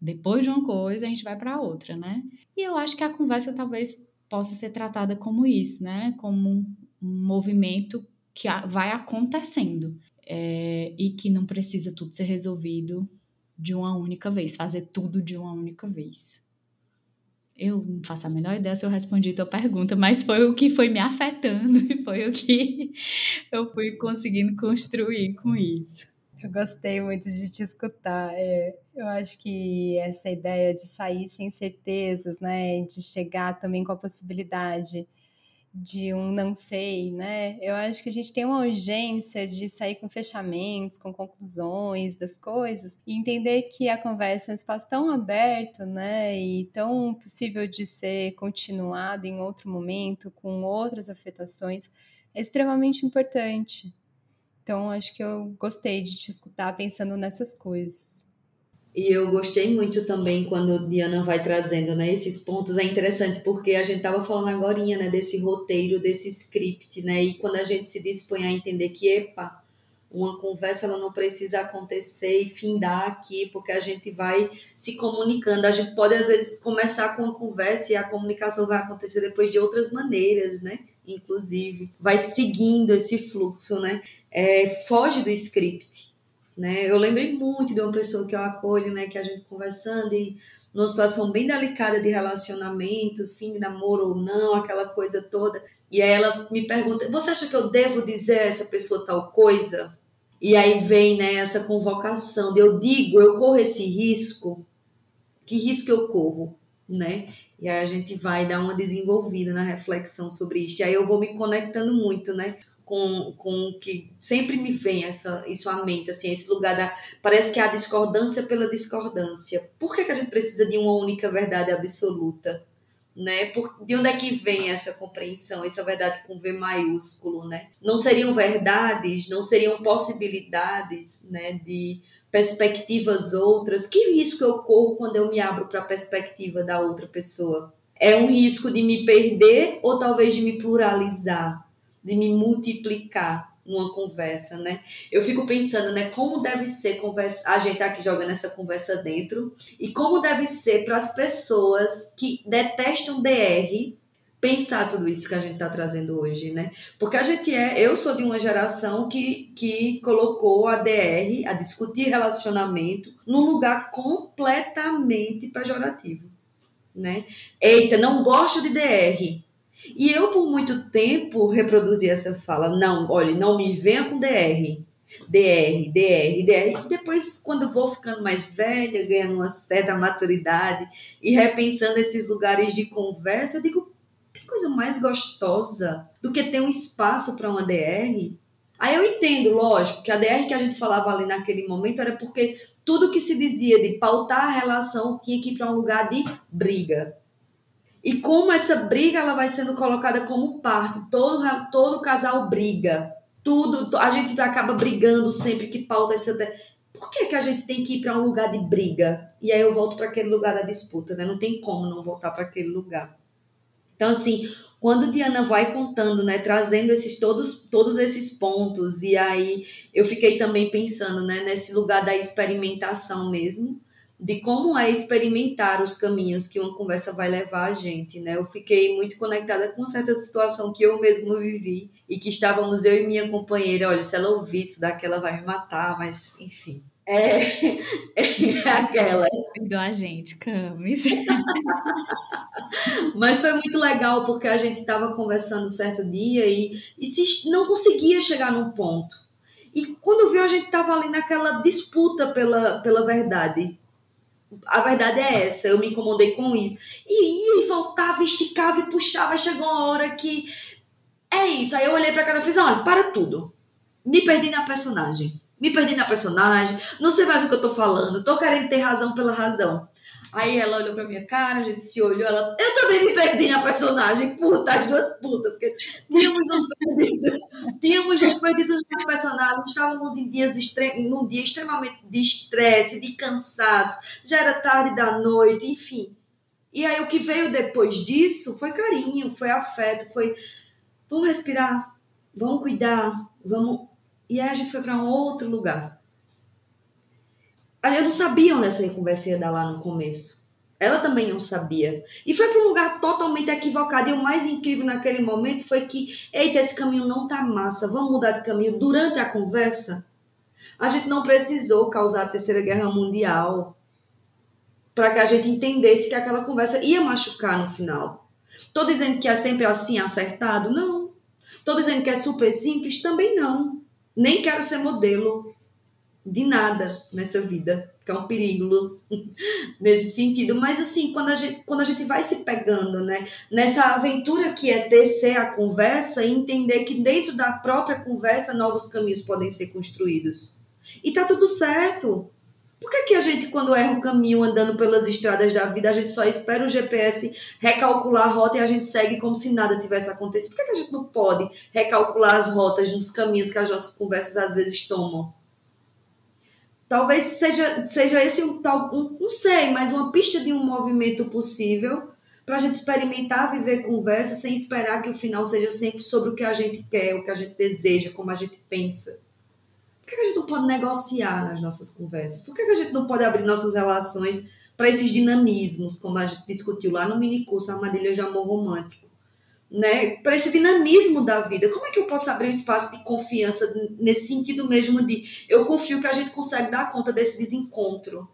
Depois de uma coisa, a gente vai para outra, né? E eu acho que a conversa talvez possa ser tratada como isso, né? Como um, movimento que vai acontecendo é, e que não precisa tudo ser resolvido de uma única vez, fazer tudo de uma única vez. Eu não faço a menor ideia se eu respondi a tua pergunta, mas foi o que foi me afetando e foi o que eu fui conseguindo construir com isso. Eu gostei muito de te escutar. É, eu acho que essa ideia de sair sem certezas, né, de chegar também com a possibilidade de um não sei, né? Eu acho que a gente tem uma urgência de sair com fechamentos, com conclusões das coisas e entender que a conversa é um espaço tão aberto, né? E tão possível de ser continuado em outro momento, com outras afetações, é extremamente importante. Então, acho que eu gostei de te escutar pensando nessas coisas. E eu gostei muito também quando Diana vai trazendo né, esses pontos. É interessante porque a gente estava falando agora né, desse roteiro, desse script, né? E quando a gente se dispõe a entender que, epa, uma conversa ela não precisa acontecer e findar aqui, porque a gente vai se comunicando. A gente pode, às vezes, começar com uma conversa e a comunicação vai acontecer depois de outras maneiras, né? inclusive, vai seguindo esse fluxo, né? É, foge do script, né? Eu lembrei muito de uma pessoa que eu acolho, né? Que a gente conversando e numa situação bem delicada de relacionamento, fim de namoro ou não, aquela coisa toda. E aí ela me pergunta: Você acha que eu devo dizer a essa pessoa tal coisa? E aí vem né, essa convocação de eu digo, eu corro esse risco. Que risco eu corro? Né? E aí a gente vai dar uma desenvolvida na reflexão sobre isso. E aí eu vou me conectando muito, né? Com, com que sempre me vem essa, isso à mente, assim, esse lugar da. Parece que há discordância pela discordância. Por que, que a gente precisa de uma única verdade absoluta? Né? Por, de onde é que vem essa compreensão, essa verdade com V maiúsculo, né? Não seriam verdades, não seriam possibilidades, né? De perspectivas outras. Que risco eu corro quando eu me abro para a perspectiva da outra pessoa? É um risco de me perder ou talvez de me pluralizar, de me multiplicar numa conversa, né? Eu fico pensando, né, como deve ser conversa, a gente tá aqui jogando essa conversa dentro e como deve ser para as pessoas que detestam DR pensar tudo isso que a gente está trazendo hoje, né? Porque a gente é, eu sou de uma geração que, que colocou a DR, a discutir relacionamento, num lugar completamente pejorativo, né? Eita, não gosto de DR. E eu, por muito tempo, reproduzi essa fala. Não, olha, não me venha com DR. DR, DR, DR. E depois, quando vou ficando mais velha, ganhando uma certa maturidade e repensando esses lugares de conversa, eu digo, tem coisa mais gostosa do que ter um espaço para uma DR? Aí eu entendo, lógico, que a DR que a gente falava ali naquele momento era porque tudo que se dizia de pautar a relação tinha que ir para um lugar de briga. E como essa briga ela vai sendo colocada como parte, todo, todo casal briga. Tudo, a gente acaba brigando sempre que pauta essa. Por que, que a gente tem que ir para um lugar de briga? E aí eu volto para aquele lugar da disputa, né? Não tem como não voltar para aquele lugar. Então, assim, quando Diana vai contando, né, trazendo esses todos, todos esses pontos, e aí eu fiquei também pensando, né, nesse lugar da experimentação mesmo, de como é experimentar os caminhos que uma conversa vai levar a gente, né? Eu fiquei muito conectada com certa situação que eu mesmo vivi e que estávamos eu e minha companheira, olha, se ela ouvir isso daqui, ela vai me matar, mas enfim, é, é aquela. Perdoa a gente, Camis. Mas foi muito legal porque a gente estava conversando certo dia e, e se, não conseguia chegar num ponto. E quando viu, a gente estava ali naquela disputa pela, pela verdade. A verdade é essa, eu me incomodei com isso. E ia e voltava, esticava e puxava. Chegou uma hora que. É isso. Aí eu olhei para cara e fiz: olha, para tudo. Me perdi na personagem me perdi na personagem, não sei mais o que eu tô falando, tô querendo ter razão pela razão. Aí ela olhou pra minha cara, a gente se olhou, ela, eu também me perdi na personagem, puta, as duas putas, porque tínhamos nos perdido, tínhamos nos perdido nos personagens, estávamos em dias num dia extremamente de estresse, de cansaço, já era tarde da noite, enfim. E aí o que veio depois disso foi carinho, foi afeto, foi vamos respirar, vamos cuidar, vamos e aí a gente foi para um outro lugar. Eu não sabia onde essa conversa ia dar lá no começo. Ela também não sabia. E foi para um lugar totalmente equivocado. E o mais incrível naquele momento foi que, eita, esse caminho não tá massa, vamos mudar de caminho. Durante a conversa, a gente não precisou causar a Terceira Guerra Mundial para que a gente entendesse que aquela conversa ia machucar no final. Tô dizendo que é sempre assim, acertado? Não. Tô dizendo que é super simples? Também não nem quero ser modelo. De nada nessa vida, que é um perigo nesse sentido. Mas assim, quando a gente, quando a gente vai se pegando, né, nessa aventura que é descer a conversa e entender que dentro da própria conversa novos caminhos podem ser construídos. E tá tudo certo. Por que, que a gente, quando erra o caminho andando pelas estradas da vida, a gente só espera o GPS recalcular a rota e a gente segue como se nada tivesse acontecido? Por que, que a gente não pode recalcular as rotas nos caminhos que as nossas conversas às vezes tomam? Talvez seja, seja esse um, um, não sei, mas uma pista de um movimento possível para a gente experimentar viver conversa sem esperar que o final seja sempre sobre o que a gente quer, o que a gente deseja, como a gente pensa. Por que a gente não pode negociar nas nossas conversas? Por que a gente não pode abrir nossas relações para esses dinamismos, como a gente discutiu lá no mini curso Armadilha de Amor Romântico? Né? Para esse dinamismo da vida. Como é que eu posso abrir um espaço de confiança nesse sentido mesmo de eu confio que a gente consegue dar conta desse desencontro?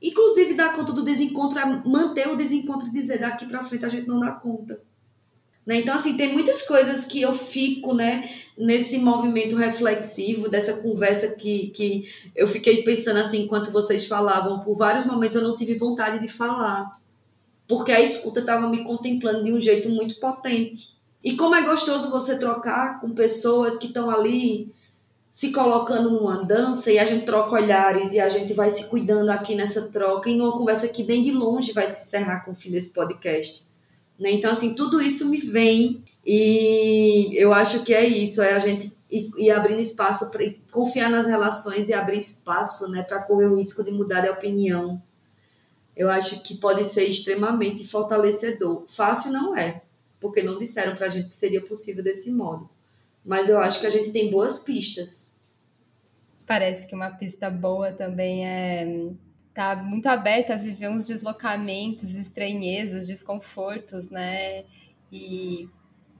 Inclusive, dar conta do desencontro é manter o desencontro e dizer daqui para frente a gente não dá conta. Né? Então, assim, tem muitas coisas que eu fico, né, nesse movimento reflexivo, dessa conversa que, que eu fiquei pensando, assim, enquanto vocês falavam. Por vários momentos eu não tive vontade de falar, porque a escuta estava me contemplando de um jeito muito potente. E como é gostoso você trocar com pessoas que estão ali se colocando numa dança e a gente troca olhares e a gente vai se cuidando aqui nessa troca e numa conversa que nem de longe vai se encerrar com o fim desse podcast né? Então, assim, tudo isso me vem e eu acho que é isso, é a gente ir abrindo espaço para confiar nas relações e abrir espaço né, para correr o risco de mudar de opinião. Eu acho que pode ser extremamente fortalecedor. Fácil não é, porque não disseram para a gente que seria possível desse modo. Mas eu acho que a gente tem boas pistas. Parece que uma pista boa também é tá muito aberta a viver uns deslocamentos, estranhezas, desconfortos, né? E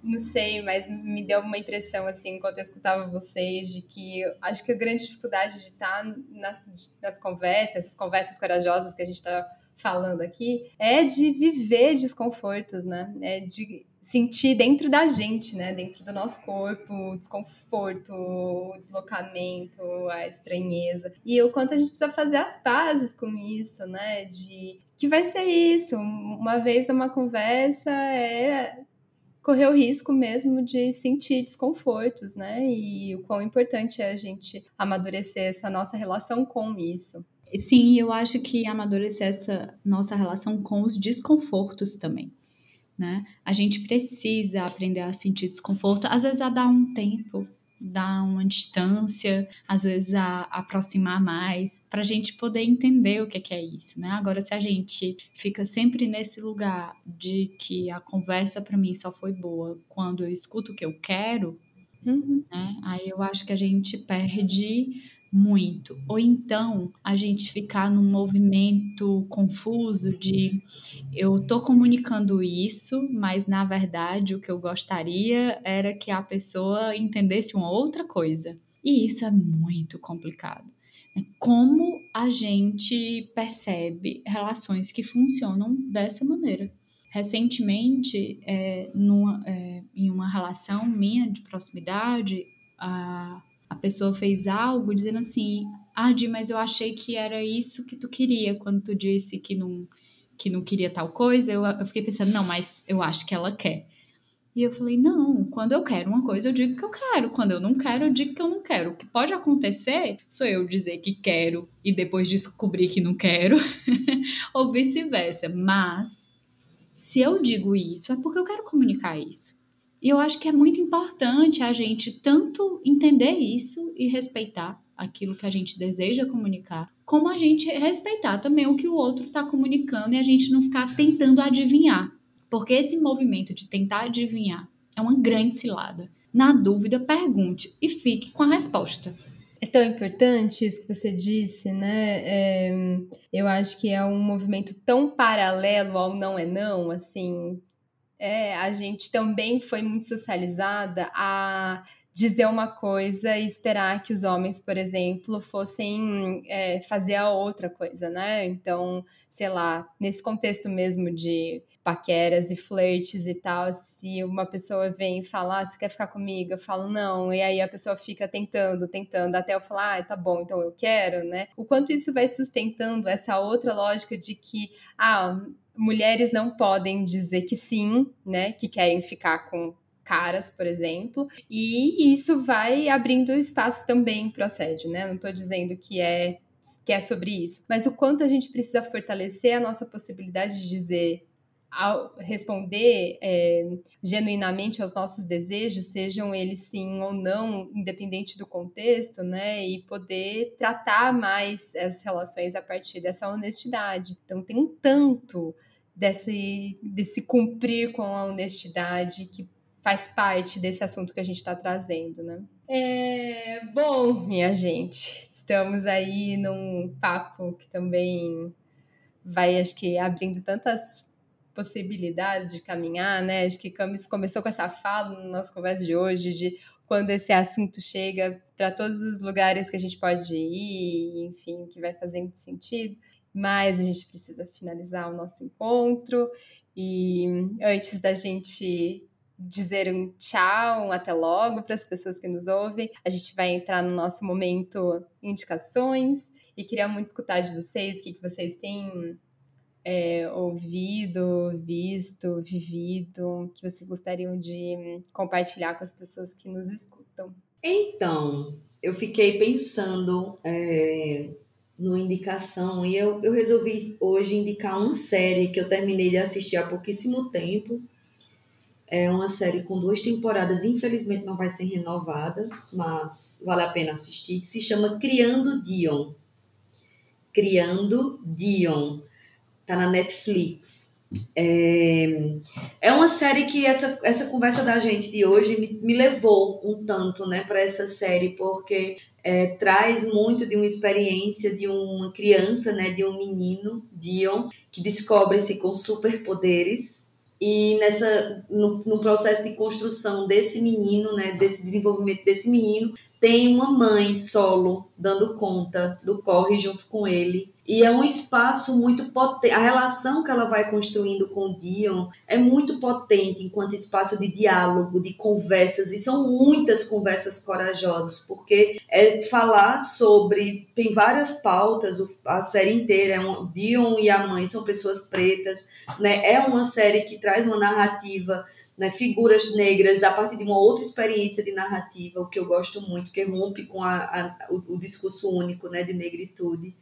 não sei, mas me deu uma impressão, assim, enquanto eu escutava vocês, de que acho que a grande dificuldade de estar tá nas, nas conversas, essas conversas corajosas que a gente está falando aqui, é de viver desconfortos, né? É de sentir dentro da gente, né? Dentro do nosso corpo, o desconforto, o deslocamento, a estranheza. E o quanto a gente precisa fazer as pazes com isso, né? De que vai ser isso. Uma vez uma conversa é correr o risco mesmo de sentir desconfortos, né? E o quão importante é a gente amadurecer essa nossa relação com isso. Sim, eu acho que amadurecer essa nossa relação com os desconfortos também né? A gente precisa aprender a sentir desconforto, às vezes a dar um tempo, dar uma distância, às vezes a, aproximar mais, para a gente poder entender o que, que é isso, né? Agora, se a gente fica sempre nesse lugar de que a conversa para mim só foi boa quando eu escuto o que eu quero, uhum. né? Aí eu acho que a gente perde muito. Ou então a gente ficar num movimento confuso de eu tô comunicando isso, mas na verdade o que eu gostaria era que a pessoa entendesse uma outra coisa. E isso é muito complicado. Né? Como a gente percebe relações que funcionam dessa maneira? Recentemente, é, numa, é, em uma relação minha de proximidade, a a pessoa fez algo dizendo assim: Ah, Di, mas eu achei que era isso que tu queria quando tu disse que não, que não queria tal coisa. Eu, eu fiquei pensando: Não, mas eu acho que ela quer. E eu falei: Não, quando eu quero uma coisa, eu digo que eu quero. Quando eu não quero, eu digo que eu não quero. O que pode acontecer sou eu dizer que quero e depois descobrir que não quero, ou vice-versa. Mas se eu digo isso, é porque eu quero comunicar isso. E eu acho que é muito importante a gente tanto entender isso e respeitar aquilo que a gente deseja comunicar, como a gente respeitar também o que o outro está comunicando e a gente não ficar tentando adivinhar. Porque esse movimento de tentar adivinhar é uma grande cilada. Na dúvida, pergunte e fique com a resposta. É tão importante isso que você disse, né? É, eu acho que é um movimento tão paralelo ao não é não, assim, é, a gente também foi muito socializada a dizer uma coisa e esperar que os homens, por exemplo, fossem é, fazer a outra coisa, né? Então, sei lá, nesse contexto mesmo de paqueras e flirts e tal, se uma pessoa vem e fala, ah, você quer ficar comigo? Eu falo, não, e aí a pessoa fica tentando, tentando, até eu falar, ah, tá bom, então eu quero, né? O quanto isso vai sustentando essa outra lógica de que, ah, mulheres não podem dizer que sim, né, que querem ficar com caras, por exemplo, e isso vai abrindo espaço também para o assédio, né? Não estou dizendo que é que é sobre isso, mas o quanto a gente precisa fortalecer a nossa possibilidade de dizer ao responder é, genuinamente aos nossos desejos, sejam eles sim ou não, independente do contexto, né? E poder tratar mais as relações a partir dessa honestidade. Então, tem um tanto desse, desse cumprir com a honestidade que faz parte desse assunto que a gente está trazendo, né? É, bom, minha gente, estamos aí num papo que também vai, acho que, abrindo tantas possibilidades de caminhar, né? Acho que Camis começou com essa fala na nossa conversa de hoje, de quando esse assunto chega para todos os lugares que a gente pode ir, enfim, que vai fazendo sentido. Mas a gente precisa finalizar o nosso encontro e antes da gente dizer um tchau, um até logo para as pessoas que nos ouvem. A gente vai entrar no nosso momento indicações e queria muito escutar de vocês, o que, que vocês têm é, ouvido, visto, vivido, que vocês gostariam de compartilhar com as pessoas que nos escutam. Então, eu fiquei pensando é, no indicação e eu, eu resolvi hoje indicar uma série que eu terminei de assistir há pouquíssimo tempo é uma série com duas temporadas, infelizmente não vai ser renovada, mas vale a pena assistir, que se chama Criando Dion. Criando Dion. Tá na Netflix. É, é uma série que essa, essa conversa da gente de hoje me, me levou um tanto né, para essa série, porque é, traz muito de uma experiência de uma criança, né, de um menino, Dion, que descobre-se com superpoderes e nessa no, no, processo de construção desse menino, né, desse desenvolvimento desse menino, tem uma mãe solo dando conta do corre junto com ele e é um espaço muito potente. A relação que ela vai construindo com o Dion é muito potente enquanto espaço de diálogo, de conversas, e são muitas conversas corajosas, porque é falar sobre. Tem várias pautas, a série inteira. É um, Dion e a mãe são pessoas pretas, né? É uma série que traz uma narrativa né, figuras negras a partir de uma outra experiência de narrativa, o que eu gosto muito, que rompe com a, a o, o, discurso único né, de negritude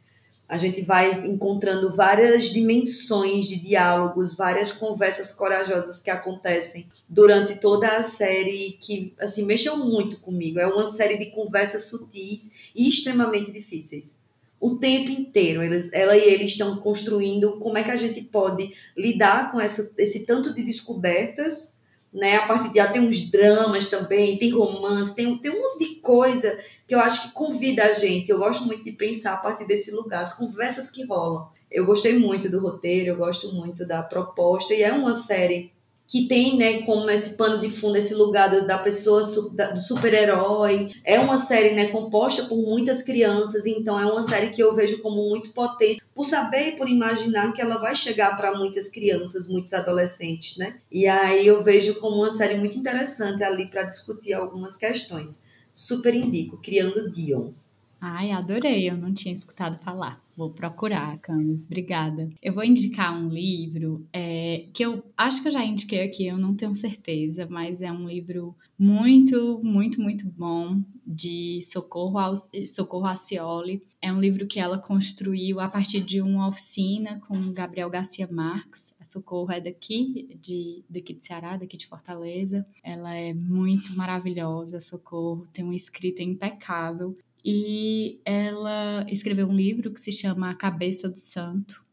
a gente vai encontrando várias dimensões de diálogos, várias conversas corajosas que acontecem durante toda a série que assim mexeu muito comigo. É uma série de conversas sutis e extremamente difíceis. O tempo inteiro, eles, ela e ele estão construindo como é que a gente pode lidar com essa, esse tanto de descobertas né? A partir de lá tem uns dramas também, tem romance, tem, tem um monte de coisa que eu acho que convida a gente. Eu gosto muito de pensar a partir desse lugar, as conversas que rolam. Eu gostei muito do roteiro, eu gosto muito da proposta, e é uma série que tem, né, como esse pano de fundo, esse lugar da pessoa, do super-herói. É uma série, né, composta por muitas crianças, então é uma série que eu vejo como muito potente, por saber e por imaginar que ela vai chegar para muitas crianças, muitos adolescentes, né? E aí eu vejo como uma série muito interessante ali para discutir algumas questões. Super indico, Criando Dion. Ai, adorei, eu não tinha escutado falar. Vou procurar, Camis, obrigada. Eu vou indicar um livro é, que eu acho que eu já indiquei aqui, eu não tenho certeza, mas é um livro muito, muito, muito bom de Socorro, Socorro Acioli. É um livro que ela construiu a partir de uma oficina com Gabriel Garcia Marques. A Socorro é daqui, de, daqui de Ceará, daqui de Fortaleza. Ela é muito maravilhosa, Socorro, tem uma escrita impecável e ela escreveu um livro que se chama A Cabeça do Santo.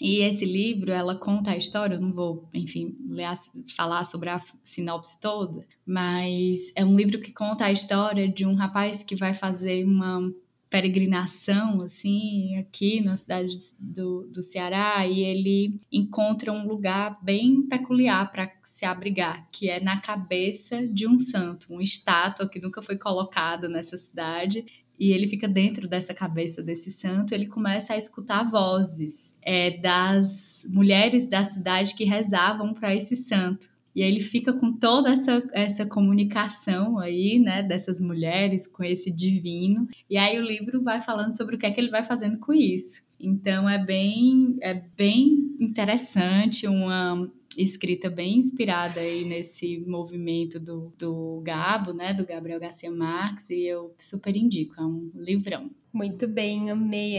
E esse livro, ela conta a história, eu não vou, enfim, ler, falar sobre a sinopse toda, mas é um livro que conta a história de um rapaz que vai fazer uma peregrinação, assim, aqui na cidade do, do Ceará, e ele encontra um lugar bem peculiar para se abrigar, que é na cabeça de um santo, uma estátua que nunca foi colocada nessa cidade. E ele fica dentro dessa cabeça desse santo, ele começa a escutar vozes é, das mulheres da cidade que rezavam para esse santo. E aí ele fica com toda essa, essa comunicação aí, né, dessas mulheres com esse divino. E aí o livro vai falando sobre o que é que ele vai fazendo com isso. Então é bem, é bem interessante, uma escrita bem inspirada aí nesse movimento do, do Gabo, né, do Gabriel Garcia Marques, e eu super indico, é um livrão. Muito bem, amei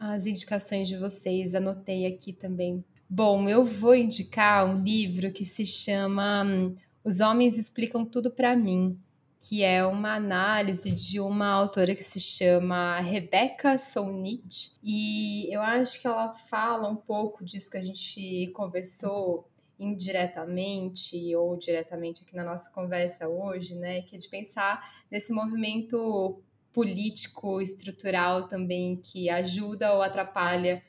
as indicações de vocês, anotei aqui também Bom, eu vou indicar um livro que se chama hum, Os Homens Explicam Tudo para Mim, que é uma análise de uma autora que se chama Rebecca Solnit, e eu acho que ela fala um pouco disso que a gente conversou indiretamente ou diretamente aqui na nossa conversa hoje, né, que é de pensar nesse movimento político estrutural também que ajuda ou atrapalha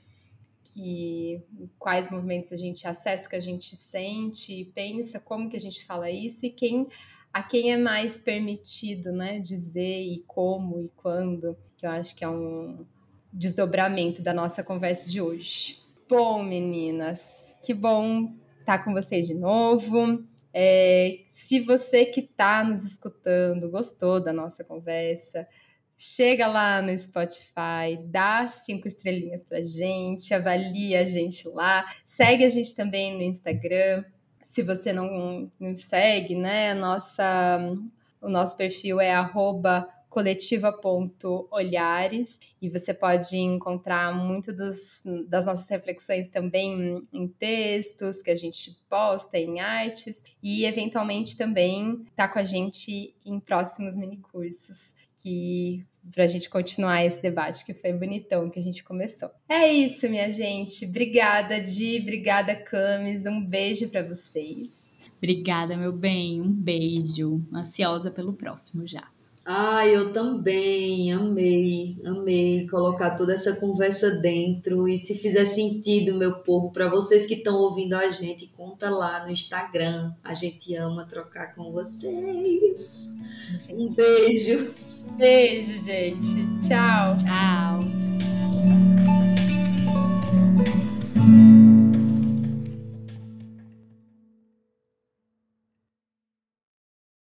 que quais movimentos a gente acessa, o que a gente sente, pensa, como que a gente fala isso e quem a quem é mais permitido, né, dizer e como e quando, que eu acho que é um desdobramento da nossa conversa de hoje. Bom, meninas, que bom estar com vocês de novo. É, se você que está nos escutando gostou da nossa conversa, Chega lá no Spotify, dá cinco estrelinhas pra gente, avalia a gente lá, segue a gente também no Instagram. Se você não nos segue, né? Nossa, o nosso perfil é coletiva.olhares e você pode encontrar muito dos, das nossas reflexões também em textos que a gente posta, em artes e eventualmente também tá com a gente em próximos minicursos que para a gente continuar esse debate que foi bonitão que a gente começou. É isso, minha gente. Obrigada, Di. Obrigada, Camis. Um beijo para vocês. Obrigada, meu bem. Um beijo. Ansiosa pelo próximo já. Ah, eu também amei, amei colocar toda essa conversa dentro. E se fizer sentido, meu povo, para vocês que estão ouvindo a gente, conta lá no Instagram. A gente ama trocar com vocês. Um beijo. Beijo, gente. Tchau. Tchau.